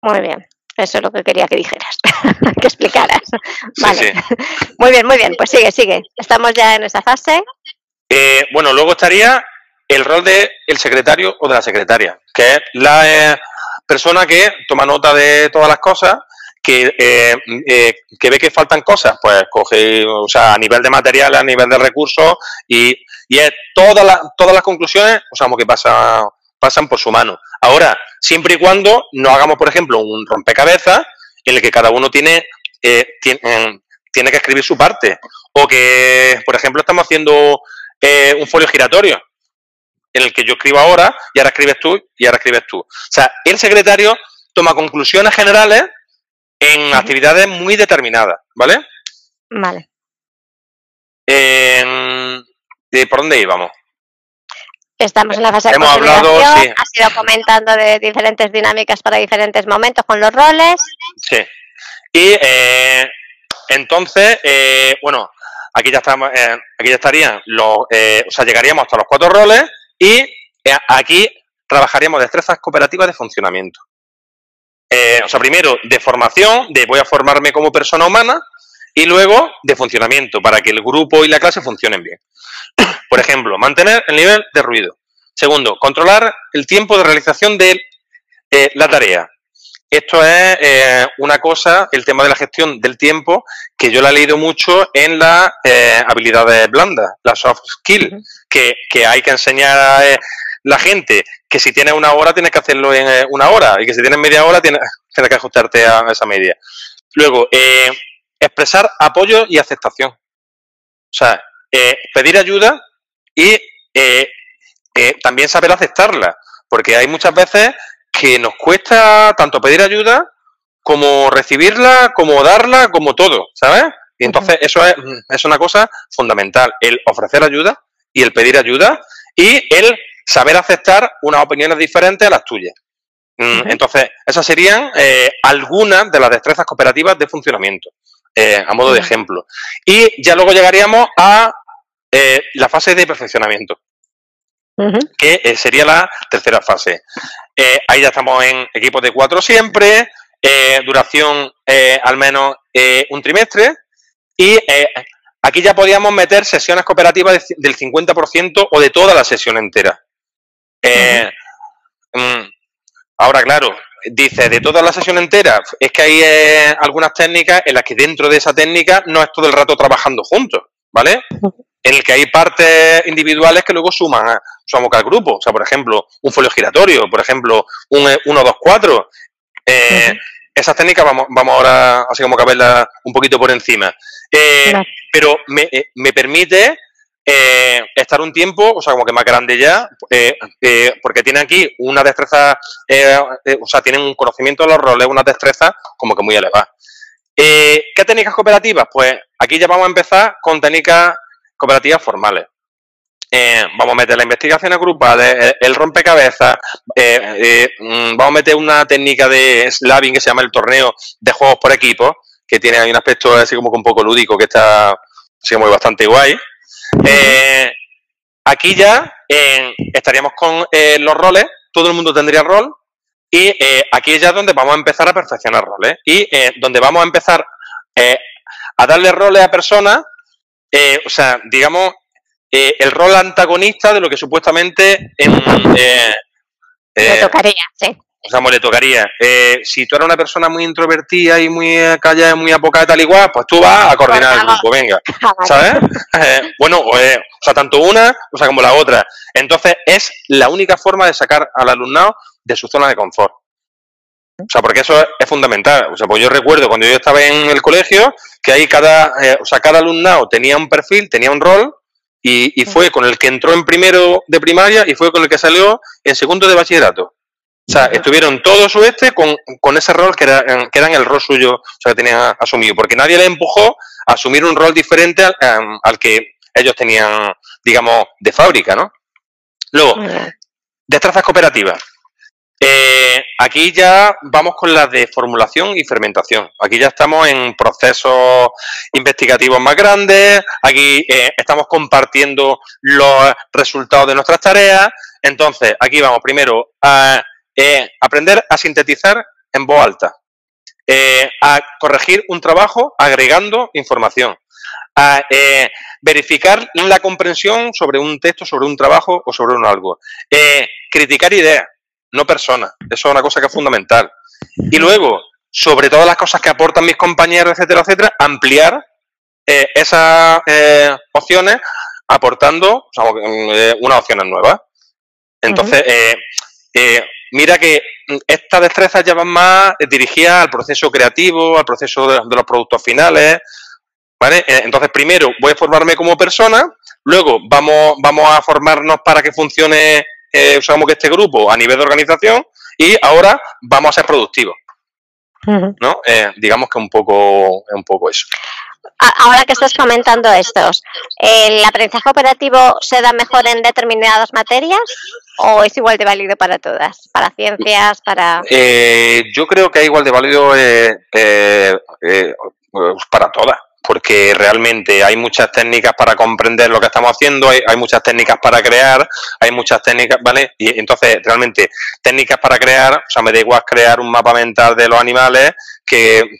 Muy bien. Eso es lo que quería que dijeras, que explicaras. Vale. Muy bien, muy bien. Pues sigue, sigue. Estamos ya en esa fase. Eh, bueno, luego estaría el rol del el secretario o de la secretaria, que es la eh, persona que toma nota de todas las cosas que, eh, eh, que ve que faltan cosas, pues coge, o sea, a nivel de material, a nivel de recursos, y, y es todas las, todas las conclusiones, o sea, como que pasa, pasan por su mano. Ahora, siempre y cuando no hagamos, por ejemplo, un rompecabezas en el que cada uno tiene, eh, tiene, tiene, que escribir su parte, o que, por ejemplo, estamos haciendo un folio giratorio en el que yo escribo ahora y ahora escribes tú y ahora escribes tú. O sea, el secretario toma conclusiones generales en actividades muy determinadas, ¿vale? Vale. ¿Por dónde íbamos? Estamos en la fase de Hemos hablado, sí. has ido comentando de diferentes dinámicas para diferentes momentos con los roles. Sí. Y eh, entonces, eh, bueno, aquí ya estamos, eh, aquí ya estarían los, o sea, llegaríamos hasta los cuatro roles y aquí trabajaríamos destrezas cooperativas de funcionamiento. O sea, primero de formación, de voy a formarme como persona humana, y luego de funcionamiento, para que el grupo y la clase funcionen bien. Por ejemplo, mantener el nivel de ruido. Segundo, controlar el tiempo de realización de eh, la tarea. Esto es eh, una cosa, el tema de la gestión del tiempo, que yo la he leído mucho en las eh, habilidades blandas, las soft skills, que, hay que enseñar a la gente que si tienes una hora tienes que hacerlo en una hora y que si tienes media hora tienes, tienes que ajustarte a esa media. Luego, expresar apoyo y aceptación. O sea, pedir ayuda y también saber aceptarla, porque hay muchas veces que nos cuesta tanto pedir ayuda como recibirla, como darla, como todo, ¿sabes? Y entonces eso es, es una cosa fundamental, el ofrecer ayuda y el pedir ayuda y el saber aceptar unas opiniones diferentes a las tuyas. Mm, entonces, esas serían eh, algunas de las destrezas cooperativas de funcionamiento, eh, a modo de ejemplo. Y ya luego llegaríamos a eh, la fase de perfeccionamiento que eh, sería la tercera fase. Ahí ya estamos en equipos de cuatro siempre, duración al menos un trimestre, y aquí ya podíamos meter sesiones cooperativas del 50% o de toda la sesión entera. Mm, ahora, claro, dice de toda la sesión entera, es que hay algunas técnicas en las que dentro de esa técnica no es todo el rato trabajando juntos, ¿vale? en el que hay partes individuales que luego suman a, sumamos al grupo. O sea, por ejemplo, un folio giratorio, por ejemplo, un 1, 2, 4. Esas técnicas vamos, vamos ahora, así como que a verlas un poquito por encima. Eh, pero me, eh, me permite eh, estar un tiempo, o sea, como que más grande ya, porque tiene aquí una destreza, o sea, tienen un conocimiento de los roles, una destreza como que muy elevada. ¿Qué técnicas cooperativas? Pues aquí ya vamos a empezar con técnicas cooperativas formales. Eh, vamos a meter la investigación agrupada, el, rompecabezas, eh, eh, mm, vamos a meter una técnica de slaving que se llama el torneo de juegos por equipo, que tiene ahí un aspecto así como un poco lúdico que está así bastante guay. Aquí ya estaríamos con los roles, todo el mundo tendría rol, y aquí ya es donde vamos a empezar a perfeccionar roles, y donde vamos a empezar a darle roles a personas eh, o sea, digamos, eh, el rol antagonista de lo que supuestamente eh, le tocaría, sí. O sea, le tocaría. si tú eres una persona muy introvertida y muy callada, muy apocada tal y cual, pues tú vas a coordinar el grupo, venga. ¿Sabes? bueno, o sea, tanto una o sea, como la otra. Entonces, es la única forma de sacar al alumnado de su zona de confort. O sea, porque eso es, fundamental. O sea, pues yo recuerdo cuando yo estaba en el colegio que ahí cada, eh, o sea, cada alumnado tenía un perfil, tenía un rol y, fue con el que entró en primero de primaria y fue con el que salió en segundo de bachillerato. O sea, estuvieron todos su este con, ese rol que era, que era el rol suyo, o sea, que tenían asumido, porque nadie le empujó a asumir un rol diferente al, em, al que ellos tenían, digamos, de fábrica, ¿no? Luego, destrezas cooperativas. Eh, aquí ya vamos con las de formulación y fermentación. Aquí ya estamos en procesos investigativos más grandes. Aquí eh, estamos compartiendo los resultados de nuestras tareas. Entonces, aquí vamos primero a eh, aprender a sintetizar en voz alta. a corregir un trabajo agregando información. A verificar la comprensión sobre un texto, sobre un trabajo o sobre un algo. criticar ideas no personas. Eso es una cosa que es fundamental. Y luego, sobre todas las cosas que aportan mis compañeros, etcétera, etcétera, ampliar eh, esas eh, opciones aportando eh, unas opciones nuevas. Entonces, mira que estas destrezas ya van más dirigidas al proceso creativo, al proceso de, los productos finales. ¿vale? Entonces, primero voy a formarme como persona, luego vamos, vamos a formarnos para que funcione eh, usamos que este grupo a nivel de organización y ahora vamos a ser productivos. ¿no? Eh, digamos que un poco, es un poco eso. Ahora que estás comentando estos, ¿el aprendizaje operativo se da mejor en determinadas materias o es igual de válido para todas? ¿Para ciencias? para eh, Yo creo que es igual de válido para todas. porque realmente hay muchas técnicas para comprender lo que estamos haciendo, hay, muchas técnicas para crear, hay muchas técnicas, ¿vale? Y entonces, realmente, técnicas para crear, o sea, me da igual crear un mapa mental de los animales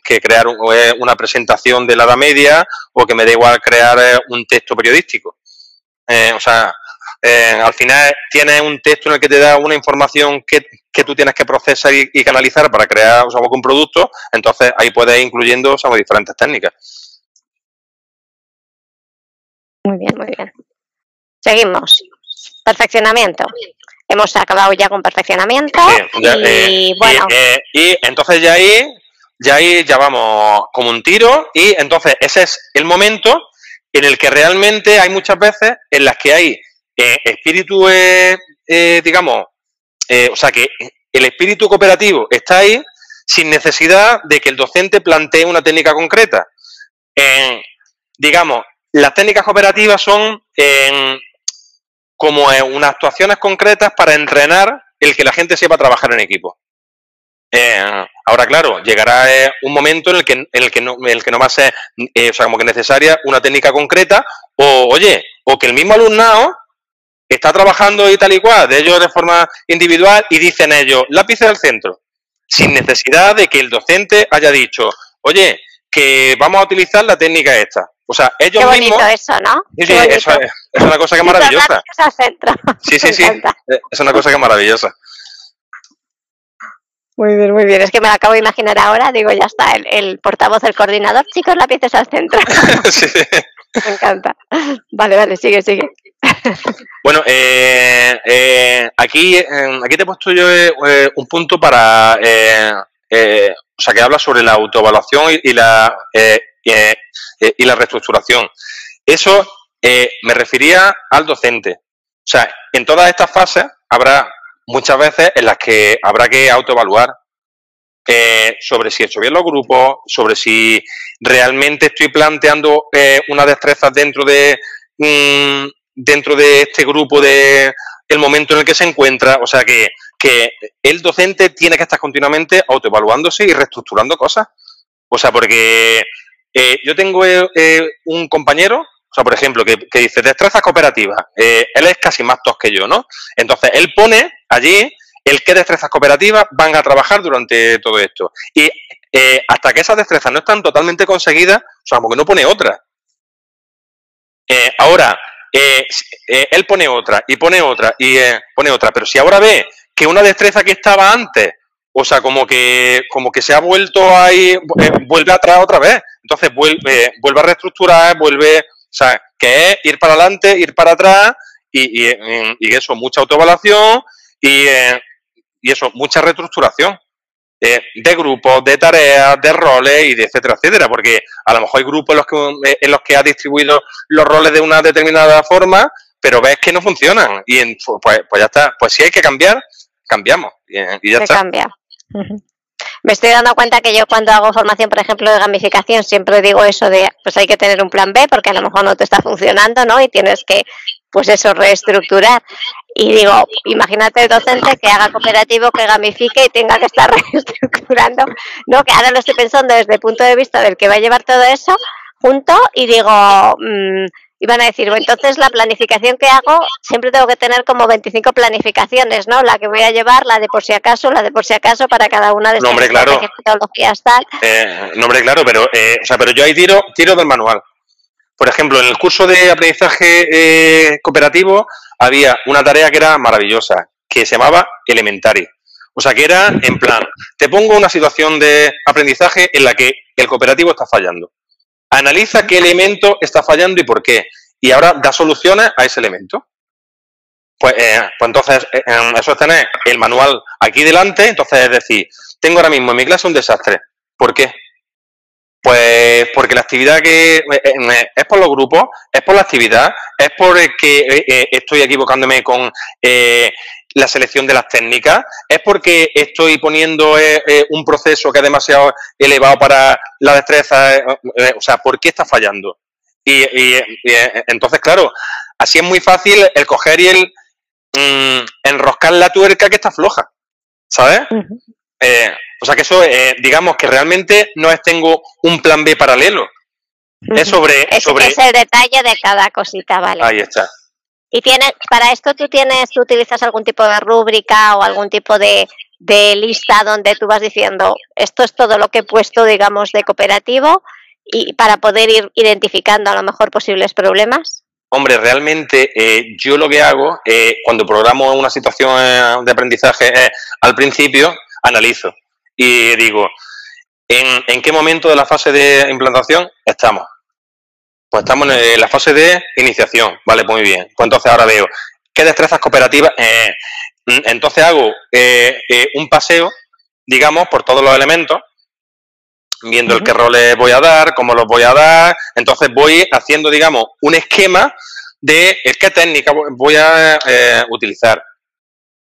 que, crear eh, una presentación de la Edad Media o que me da igual crear eh, un texto periodístico. o sea, al final tienes un texto en el que te da una información que, tú tienes que procesar y, canalizar para crear un producto, entonces ahí puedes ir incluyendo diferentes técnicas. Muy bien, muy bien. Seguimos. Perfeccionamiento. Hemos acabado ya con perfeccionamiento. y eh, bueno. Eh, y, entonces ya ahí, ya ahí ya vamos como un tiro. Y entonces ese es el momento en el que realmente hay muchas veces en las que hay eh, espíritu, digamos, o sea que el espíritu cooperativo está ahí sin necesidad de que el docente plantee una técnica concreta. digamos, las técnicas cooperativas son como unas actuaciones concretas para entrenar el que la gente sepa trabajar en equipo. Eh, ahora, claro, llegará eh, un momento en el que, el que, no, el que no va a ser, eh, o sea, como que necesaria una técnica concreta, o oye, o que el mismo alumnado está trabajando y tal y cual, de ellos de forma individual, y dicen ellos, lápiz al centro, sin necesidad de que el docente haya dicho, oye, que vamos a utilizar la técnica esta. O sea, ellos Qué bonito eso, ¿no? Sí, sí, eso es, una cosa que es maravillosa. Sí, sí, sí. Es una cosa que es maravillosa. Muy bien, muy bien. Es que me la acabo de imaginar ahora. Digo, ya está, el, portavoz, el coordinador. Chicos, la pieza al centro. sí. Me encanta. Vale, vale, sigue, sigue. Bueno, eh, eh, aquí, aquí te he puesto yo eh, un punto para, o sea, que habla sobre la autoevaluación y, la eh, y la reestructuración. Eso eh, me refería al docente. O sea, en todas estas fases habrá muchas veces en las que habrá que autoevaluar eh, sobre si he hecho bien los grupos, sobre si realmente estoy planteando una destreza dentro de mm, dentro de este grupo de el momento en el que se encuentra. O sea que, que el docente tiene que estar continuamente autoevaluándose y reestructurando cosas. O sea, porque eh, yo tengo eh, eh, un compañero, o sea, por ejemplo, que, dice destreza cooperativa. él es casi más tos que yo, ¿no? Entonces, él pone allí el qué destrezas cooperativas van a trabajar durante todo esto. Y hasta que esas destrezas no están totalmente conseguidas, o sea, porque no pone otra. ahora, él pone otra y pone otra y pone otra, pero si ahora ve que una destreza que estaba antes o sea, como que, como que se ha vuelto ahí, eh, vuelve atrás otra vez. Entonces vuelve, vuelve a reestructurar, vuelve, sea, que es ir para adelante, ir para atrás y, y, eso, mucha autoevaluación y, eh, y eso, mucha reestructuración. Eh, de grupos, de tareas, de roles y de etcétera, etcétera, porque a lo mejor hay grupos en los que, en los que has distribuido los roles de una determinada forma, pero ves que no funcionan y pues, pues ya está, pues si hay que cambiar, cambiamos y, ya Se está. cambia. Me estoy dando cuenta que yo cuando hago formación, por ejemplo, de gamificación, siempre digo eso de, pues hay que tener un plan B porque a lo mejor no te está funcionando, ¿no? Y tienes que, pues eso, reestructurar. Y digo, imagínate el docente que haga cooperativo, que gamifique y tenga que estar reestructurando, ¿no? Que ahora lo estoy pensando desde el punto de vista del que va a llevar todo eso junto y digo, mmm, y van a decir, bueno, entonces la planificación que hago, siempre tengo que tener como 25 planificaciones, ¿no? La que voy a llevar, la de por si acaso, la de por si acaso para cada una de estas nombre, claro. metodologías tal. Eh, nombre claro, pero, eh, o sea, pero yo ahí tiro, tiro del manual. Por ejemplo, en el curso de aprendizaje eh, cooperativo había una tarea que era maravillosa, que se llamaba Elementary. O sea, que era en plan, te pongo una situación de aprendizaje en la que el cooperativo está fallando. Analiza qué elemento está fallando y por qué. Y ahora da soluciones a ese elemento. Pues, eh, pues entonces, eh, eso es tener el manual aquí delante. Entonces, es decir, tengo ahora mismo en mi clase un desastre. ¿Por qué? Pues porque la actividad que eh, es por los grupos, es por la actividad, es porque estoy equivocándome con la selección de las técnicas? ¿Es porque estoy poniendo eh, eh, un proceso que es demasiado elevado para la destreza? Eh, o sea, ¿por qué está fallando? Y, entonces, claro, así es muy fácil el coger y el mm, enroscar la tuerca que está floja, ¿sabes? o sea, que eso, digamos que realmente no es tengo un plan B paralelo, Es sobre... Es, sobre... es el detalle de cada cosita, ¿vale? Ahí está. Y tiene, para esto tú tienes, tú utilizas algún tipo de rúbrica o algún tipo de, lista donde tú vas diciendo esto es todo lo que he puesto, digamos, de cooperativo y para poder ir identificando a lo mejor posibles problemas. Hombre, realmente eh, yo lo que hago eh, cuando programo una situación eh, de aprendizaje es al principio analizo y digo ¿en, en qué momento de la fase de implantación estamos. Pues estamos en la fase de iniciación, vale, pues muy bien. Pues entonces ahora veo qué destrezas cooperativas. Eh, entonces hago eh, eh, un paseo, digamos, por todos los elementos, viendo el qué roles voy a dar, cómo los voy a dar. Entonces voy haciendo, digamos, un esquema de qué técnica voy a utilizar.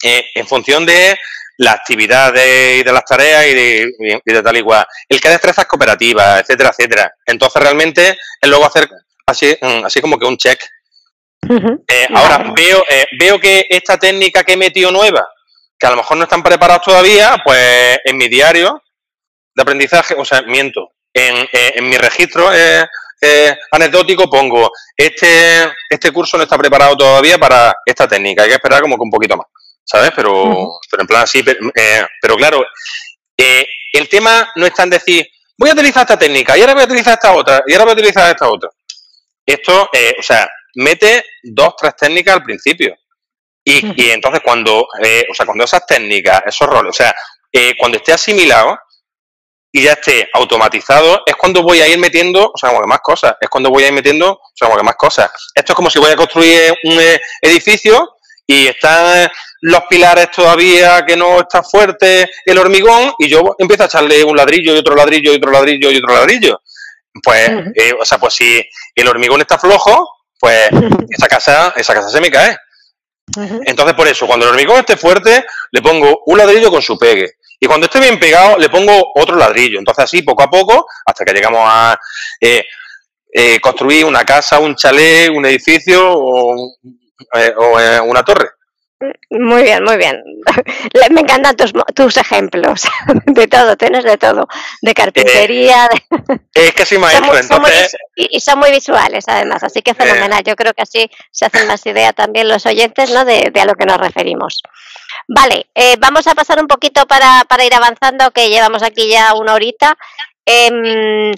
En función de la actividad de, y de las tareas y de, y de tal y cual. El que destrezas cooperativas, etcétera, etcétera. Entonces realmente es luego hacer así, mm, así como que un check. Uh -huh. eh, ahora veo, eh, veo que esta técnica que he metido nueva, que a lo mejor no están preparados todavía, pues en mi diario de aprendizaje, o sea, miento, en, eh, en mi registro eh, anecdótico pongo, este, este curso no está preparado todavía para esta técnica, hay que esperar como que un poquito más. ¿Sabes? Pero, uh -huh. pero en plan así, pero, eh, pero claro, eh, el tema no está en decir, voy a utilizar esta técnica y ahora voy a utilizar esta otra y ahora voy a utilizar esta otra. Esto, eh, o sea, mete dos, tres técnicas al principio. Y, uh -huh. y entonces cuando, eh, o sea, cuando esas técnicas, esos roles, o sea, eh, cuando esté asimilado y ya esté automatizado, es cuando voy a ir metiendo, o sea, como que más cosas, es cuando voy a ir metiendo, o sea, como que más cosas. Esto es como si voy a construir un edificio y están los pilares todavía que no está fuerte el hormigón y yo empiezo a echarle un ladrillo y otro ladrillo y otro ladrillo y otro ladrillo. Pues, uh -huh. eh, o sea, pues si el hormigón está flojo, pues esa casa, esa casa se me cae. Uh -huh. Entonces, por eso, cuando el hormigón esté fuerte, le pongo un ladrillo con su pegue. Y cuando esté bien pegado, le pongo otro ladrillo. Entonces, así, poco a poco, hasta que llegamos a eh, eh, construir una casa, un chalet, un edificio o eh, o eh, una torre. Muy bien, muy bien. Me encantan tus, tus ejemplos. De todo, tienes de todo. De carpintería. Eh, de... Es que soy maestro, son, entonces. Son muy, y son muy visuales, además. Así que fenomenal. Yo creo que así se hacen más idea también los oyentes ¿no? de, de a lo que nos referimos. Vale, eh, vamos a pasar un poquito para, para ir avanzando, que llevamos aquí ya una horita. Eh,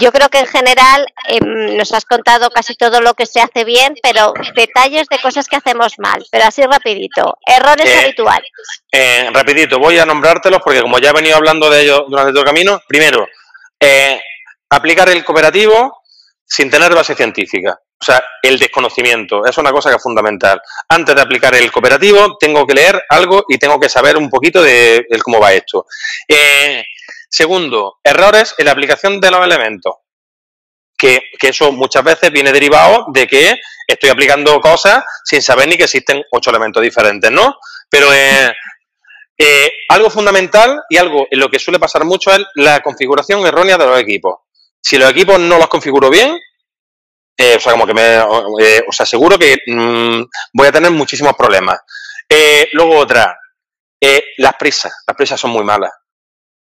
yo creo que en general eh, nos has contado casi todo lo que se hace bien, pero detalles de cosas que hacemos mal, pero así rapidito. Errores eh, habituales. Eh, rapidito, voy a nombrártelos porque como ya he venido hablando de ellos durante todo el camino, primero, eh, aplicar el cooperativo sin tener base científica. O sea, el desconocimiento es una cosa que es fundamental. Antes de aplicar el cooperativo, tengo que leer algo y tengo que saber un poquito de, de cómo va esto. Eh, Segundo, errores en la aplicación de los elementos. Que, que, eso muchas veces viene derivado de que estoy aplicando cosas sin saber ni que existen ocho elementos diferentes, ¿no? Pero eh, eh, algo fundamental y algo en lo que suele pasar mucho es la configuración errónea de los equipos. Si los equipos no los configuro bien, eh, o sea, como que me os aseguro que mmm, voy a tener muchísimos problemas. Luego otra, las prisas. Las prisas son muy malas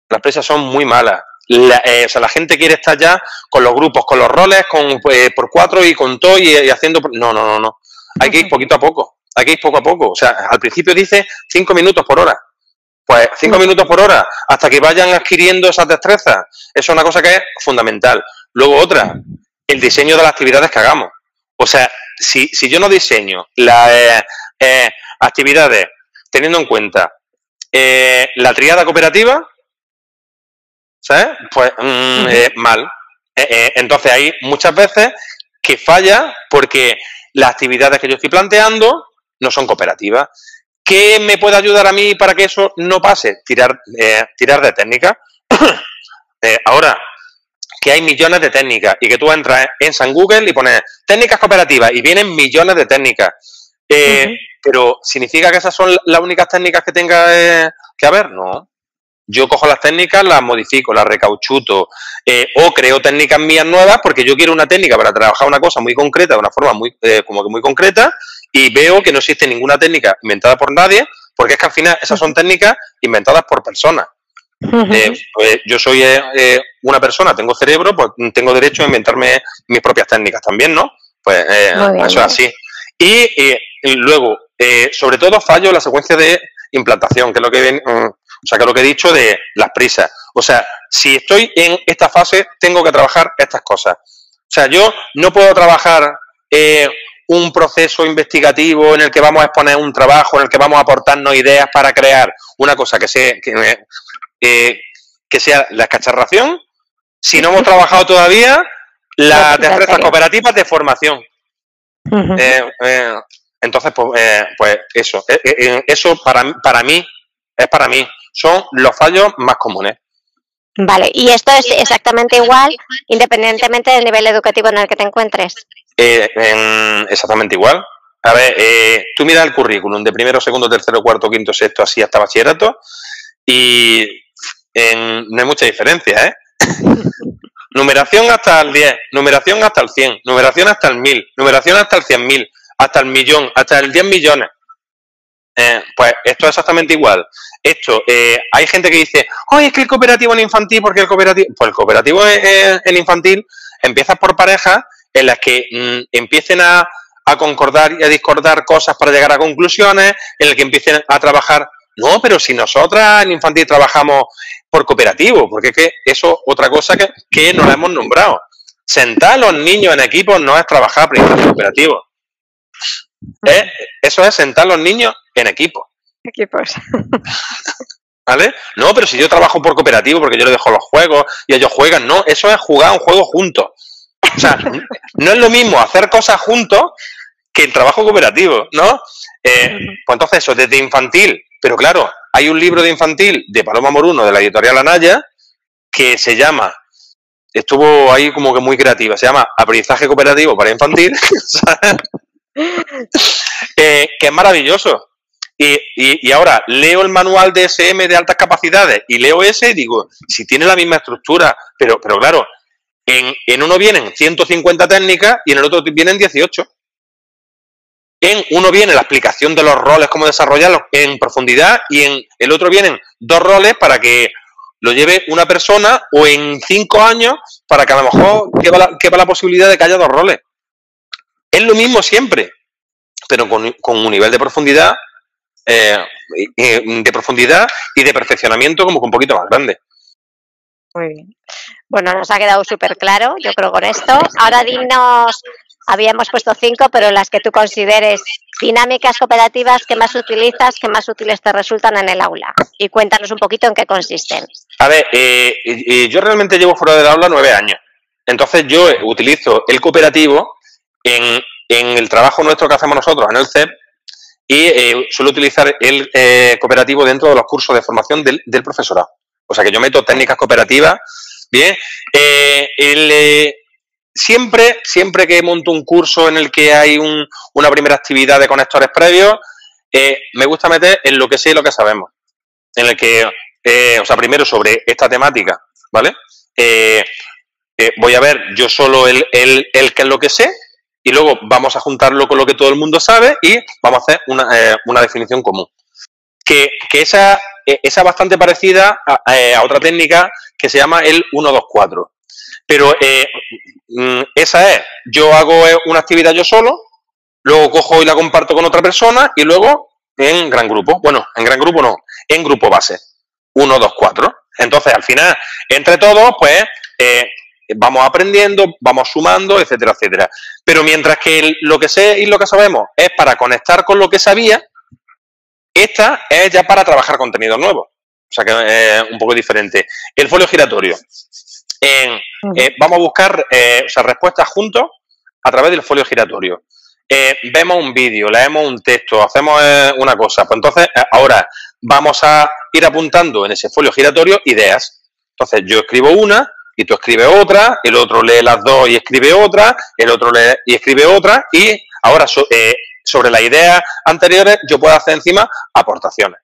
las presas son muy malas. La, eh, o sea, la gente quiere estar ya con los grupos, con los roles, con eh, por cuatro y con todo y, y, haciendo. No, no, no, no. Hay que ir poquito a poco. Hay que ir poco a poco. O sea, al principio dice cinco minutos por hora. Pues cinco minutos por hora, hasta que vayan adquiriendo esas destrezas. Eso es una cosa que es fundamental. Luego otra, el diseño de las actividades que hagamos. O sea, si, si yo no diseño las eh, eh actividades teniendo en cuenta eh, la triada cooperativa, ¿sabes? Pues mmm, eh, mal. Eh, eh, entonces hay muchas veces que falla porque las actividades que yo estoy planteando no son cooperativas. ¿Qué me puede ayudar a mí para que eso no pase? Tirar, eh, tirar de técnica. ahora, que hay millones de técnicas y que tú entras en San Google y pones técnicas cooperativas y vienen millones de técnicas. Uh -huh. Pero, ¿significa que esas son las únicas técnicas que tenga que haber? No. Yo cojo las técnicas, las modifico, las recauchuto eh, o creo técnicas mías nuevas porque yo quiero una técnica para trabajar una cosa muy concreta, de una forma muy, eh, como que muy concreta y veo que no existe ninguna técnica inventada por nadie porque es que al final esas son técnicas inventadas por personas. pues yo soy una persona, tengo cerebro, pues tengo derecho a inventarme mis propias técnicas también, ¿no? Pues eso es así. Y, luego, sobre todo fallo la secuencia de implantación, que es lo que ven, mm, o sea, que lo que he dicho de las prisas. O sea, si estoy en esta fase, tengo que trabajar estas cosas. O sea, yo no puedo trabajar eh, un proceso investigativo en el que vamos a exponer un trabajo, en el que vamos a aportarnos ideas para crear una cosa que sea, que, eh, que sea la escacharración. Si no hemos trabajado todavía, las destrezas cooperativas de formación. Eh, entonces, pues, pues eso, eso para, para mí, es para mí, son los fallos más comunes. Vale, y esto es exactamente igual independientemente del nivel educativo en el que te encuentres. Eh, exactamente igual. A ver, eh, tú miras el currículum de primero, segundo, tercero, cuarto, quinto, sexto, así hasta bachillerato, y no hay mucha diferencia, ¿eh? numeración hasta el 10, numeración hasta el 100, numeración hasta el 1000, numeración hasta el 100.000, hasta el millón, hasta el 10 millones. Eh, pues esto es exactamente igual. Esto, eh, hay gente que dice, oye, es que el cooperativo en infantil, porque el cooperativo. Pues el cooperativo en, infantil empiezas por parejas en las que mm, empiecen a, concordar y a discordar cosas para llegar a conclusiones, en las que empiecen a trabajar. No, pero si nosotras en infantil trabajamos por cooperativo, porque es que eso otra cosa que, que no la hemos nombrado. Sentar a los niños en equipos no es trabajar por cooperativo. Eso es sentar a los niños en equipo. Equipos. ¿Vale? No, pero si yo trabajo por cooperativo, porque yo le dejo los juegos y ellos juegan, no, eso es jugar un juego juntos. O sea, no es lo mismo hacer cosas juntos que el trabajo cooperativo, ¿no? Eh, pues entonces eso, desde infantil, pero claro, hay un libro de infantil de Paloma Moruno, de la editorial Anaya, que se llama, estuvo ahí como que muy creativa, se llama Aprendizaje Cooperativo para Infantil, eh, que es maravilloso. Y, ahora leo el manual de SM de altas capacidades y leo ese y digo, si tiene la misma estructura, pero, pero claro, en, en uno vienen 150 técnicas y en el otro vienen 18. En uno viene la explicación de los roles, cómo desarrollarlos en profundidad, y en el otro vienen dos roles para que lo lleve una persona o en cinco años para que a lo mejor quepa la, quepa la posibilidad de que haya dos roles. Es lo mismo siempre, pero con, un nivel de profundidad, eh, de profundidad y de perfeccionamiento como que un poquito más grande. Muy bien. Bueno, nos ha quedado súper claro, yo creo, con esto. Ahora dinos, habíamos puesto cinco, pero las que tú consideres dinámicas cooperativas que más utilizas, que más útiles te resultan en el aula. Y cuéntanos un poquito en qué consisten. A ver, eh, eh, yo realmente llevo fuera del aula nueve años. Entonces yo utilizo el cooperativo en, el trabajo nuestro que hacemos nosotros en el CEP y eh, suelo utilizar el eh, cooperativo dentro de los cursos de formación del, profesorado. O sea que yo meto técnicas cooperativas, bien. Eh, siempre, siempre que monto un curso en el que hay una primera actividad de conectores previos, me gusta meter en lo que sé y lo que sabemos. En el que, o sea, primero sobre esta temática, ¿vale? voy a ver yo solo el, el, el qué es lo que sé y luego vamos a juntarlo con lo que todo el mundo sabe y vamos a hacer una, eh, definición común. Que, esa, eh, esa, es bastante parecida eh, a, otra técnica que se llama el 1-2-4. Pero mm, esa es, yo hago una actividad yo solo, luego cojo y la comparto con otra persona y luego en gran grupo. Bueno, en gran grupo no, en grupo base. 1, 2, 4. Entonces, al final, entre todos, pues vamos aprendiendo, vamos sumando, etcétera, etcétera. Pero mientras que lo que sé y lo que sabemos es para conectar con lo que sabía, esta es ya para trabajar contenido nuevo. O sea que es un poco diferente. El folio giratorio. Eh, vamos a buscar eh, respuestas juntos a través del folio giratorio. Eh, vemos un vídeo, leemos un texto, hacemos una cosa. Pues entonces, ahora vamos a ir apuntando en ese folio giratorio ideas. Entonces, yo escribo una, y tú escribes otra, el otro lee las dos y escribe otra, el otro lee y escribe otra, y ahora eh, sobre las ideas anteriores yo puedo hacer encima aportaciones.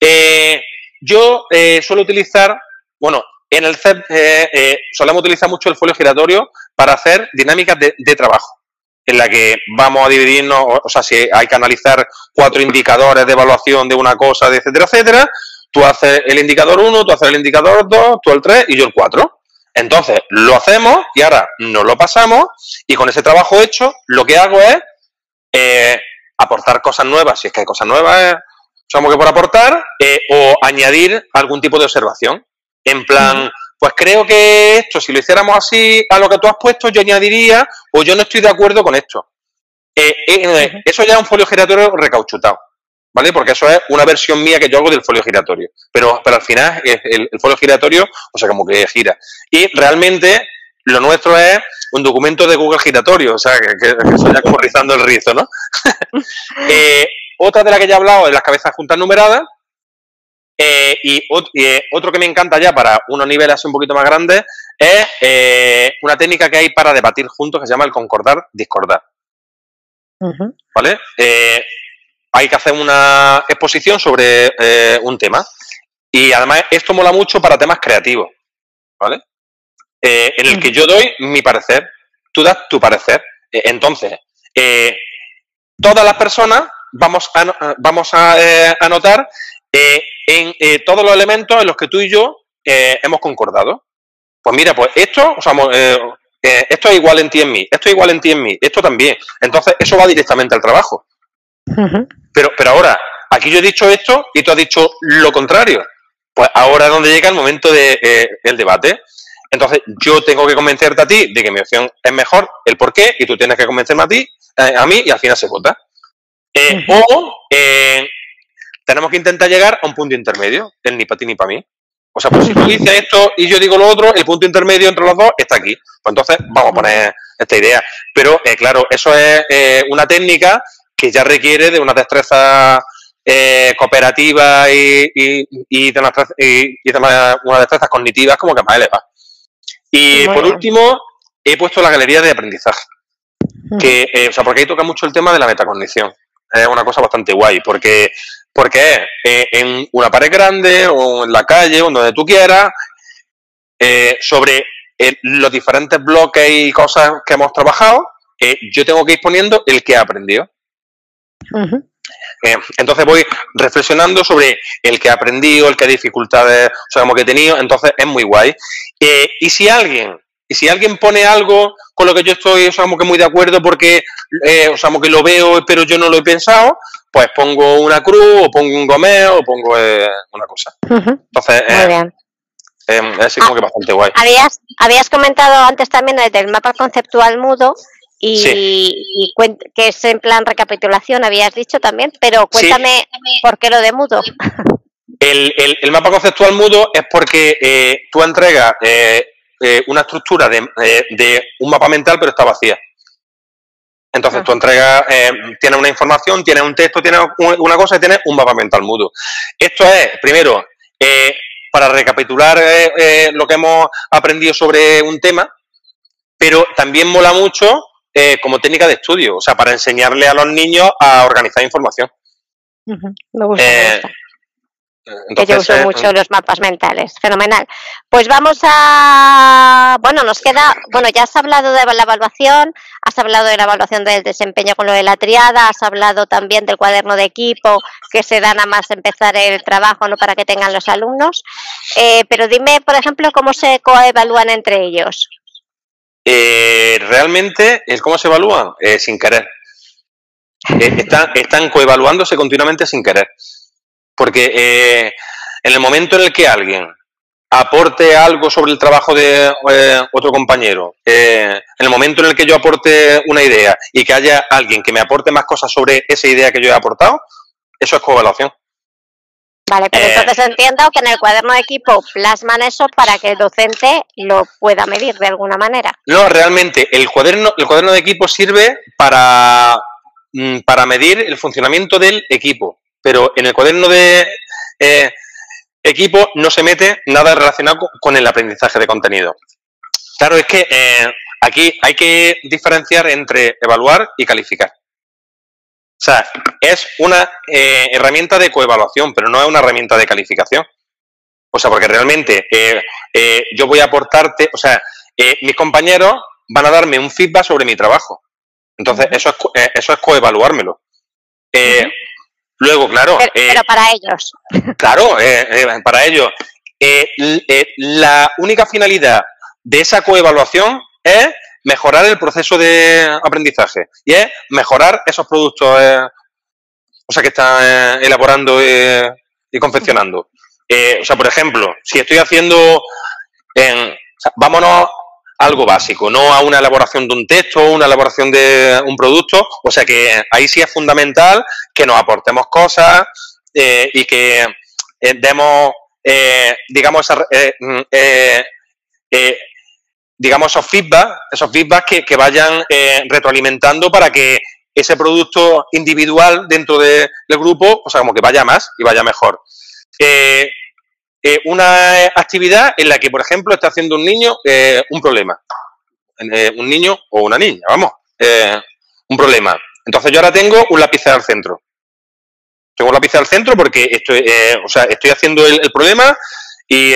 Eh, yo eh, suelo utilizar, bueno, en el CEP solemos utilizar mucho el folio giratorio para hacer dinámicas de, trabajo en la que vamos a dividirnos, o sea, si hay que analizar cuatro indicadores de evaluación de una cosa, de etcétera, etcétera, tú haces el indicador 1, tú haces el indicador 2, tú el 3 y yo el 4. Entonces, lo hacemos y ahora nos lo pasamos y con ese trabajo hecho, lo que hago es eh, aportar cosas nuevas, si es que hay cosas nuevas, eh, somos que por aportar, eh, o añadir algún tipo de observación. En plan, pues creo que esto, si lo hiciéramos así a lo que tú has puesto, yo añadiría, o yo no estoy de acuerdo con esto. Eso ya es un folio giratorio recauchutado. ¿Vale? Porque eso es una versión mía que yo hago del folio giratorio. Pero, pero al final el, el folio giratorio, o sea, como que gira. Y realmente lo nuestro es un documento de Google giratorio, o sea, que, que, ya como rizando el rizo, ¿no? eh, otra de la que ya he hablado es las cabezas juntas numeradas. Eh, y, y, otro que me encanta ya para unos niveles así un poquito más grandes es eh, una técnica que hay para debatir juntos que se llama el concordar, discordar. Uh -huh. ¿Vale? Hay que hacer una exposición sobre eh, un tema. Y además esto mola mucho para temas creativos, ¿vale? Eh, en el que yo doy mi parecer, tú das tu parecer. Eh, entonces, todas las personas vamos a, vamos a anotar en todos los elementos en los que tú y yo hemos concordado. Pues mira, pues esto, o sea, esto es igual en ti en mí, esto es igual en ti en mí, esto también. Entonces, eso va directamente al trabajo. Uh -huh. Pero, pero ahora, aquí yo he dicho esto y tú has dicho lo contrario. Pues ahora es donde llega el momento del de, eh, debate. Entonces, yo tengo que convencerte a ti de que mi opción es mejor, el por qué, y tú tienes que convencerme a ti, eh, a mí, y al final se vota. Eh, uh -huh. O eh, tenemos que intentar llegar a un punto intermedio, el ni para ti ni para mí. O sea, pues si tú dices esto y yo digo lo otro, el punto intermedio entre los dos está aquí. Pues entonces vamos a poner esta idea. Pero, eh, claro, eso es eh, una técnica que ya requiere de una destreza eh, cooperativa y, y, y, de una, y, y de una, unas destrezas cognitivas como que más elevada. Y bueno. por último, he puesto la galería de aprendizaje. Que, eh, o sea, porque ahí toca mucho el tema de la metacognición. Es una cosa bastante guay, porque, porque es eh, en una pared grande o en la calle o donde tú quieras, eh, sobre los diferentes bloques y cosas que hemos trabajado, yo tengo que ir poniendo el que he aprendido. Uh -huh. eh, entonces voy reflexionando sobre el que he aprendido, el que dificultades, o sea, como que he tenido, entonces es muy guay. Eh, y si alguien, y si alguien pone algo con lo que yo estoy, o sea, como que muy de acuerdo porque, eh, o sea, como que lo veo, pero yo no lo he pensado, pues pongo una cruz, o pongo un gomeo, o pongo eh, una cosa. Uh -huh. Entonces, muy bien. Eh, es así como ah, que bastante guay. Habías, habías comentado antes también del mapa conceptual mudo, y, sí. y que es en plan recapitulación, habías dicho también, pero cuéntame sí. por qué lo de mudo. El, el, el mapa conceptual mudo es porque eh, tú entregas eh, eh, una estructura de, eh, de, un mapa mental, pero está vacía. Entonces ah. tú entregas, eh, tienes una información, tienes un texto, tienes una cosa y tienes un mapa mental mudo. Esto es, primero, para recapitular lo que hemos aprendido sobre un tema, pero también mola mucho eh, como técnica de estudio, o sea, para enseñarle a los niños a organizar información. Uh -huh. Me gusta. Eh, entonces, que yo uso eh, mucho los mapas mentales, fenomenal. Pues vamos a, bueno, nos queda, bueno, ya has hablado de la evaluación, has hablado de la evaluación del desempeño con lo de la triada, has hablado también del cuaderno de equipo que se da nada más empezar el trabajo, no para que tengan los alumnos. Eh, pero dime, por ejemplo, cómo se coevalúan entre ellos. Eh, realmente, ¿cómo se evalúan? Eh, sin querer. Eh, están, están coevaluándose continuamente sin querer. Porque eh, en el momento en el que alguien aporte algo sobre el trabajo de otro compañero, en el momento en el que yo aporte una idea y que haya alguien que me aporte más cosas sobre esa idea que yo he aportado, eso es coevaluación. Vale, pero eh, entonces entiendo que en el cuaderno de equipo plasman eso para que el docente lo pueda medir de alguna manera. No, realmente el cuaderno, el cuaderno de equipo sirve para, mm, para medir el funcionamiento del equipo, pero en el cuaderno de eh, equipo no se mete nada relacionado con el aprendizaje de contenido. Claro, es que eh, aquí hay que diferenciar entre evaluar y calificar. O sea, es una eh, herramienta de coevaluación, pero no es una herramienta de calificación. O sea, porque realmente eh, eh, yo voy a aportarte, o sea, eh, mis compañeros van a darme un feedback sobre mi trabajo. Entonces, eso es, eso es coevaluármelo. Uh -huh. Luego, claro. Pero, para ellos. Claro, para ellos. la única finalidad de esa coevaluación es mejorar el proceso de aprendizaje y es mejorar esos productos, o sea, que están elaborando y confeccionando. o sea, por ejemplo, si estoy haciendo, en, vámonos algo básico, no a una elaboración de un texto, o una elaboración de un producto. O sea que ahí sí es fundamental que nos aportemos cosas eh, y que eh, demos, eh, digamos, mm, digamos, esos feedback, esos feedback que, que vayan retroalimentando para que ese producto individual dentro del grupo, o sea, como que vaya más y vaya mejor. Eh, una actividad en la que, por ejemplo, está haciendo un niño eh, un problema. Eh, un niño o una niña, vamos, un problema. Entonces yo ahora tengo un lápiz al centro. Tengo un lápiz al centro porque estoy, o sea, estoy haciendo el, problema y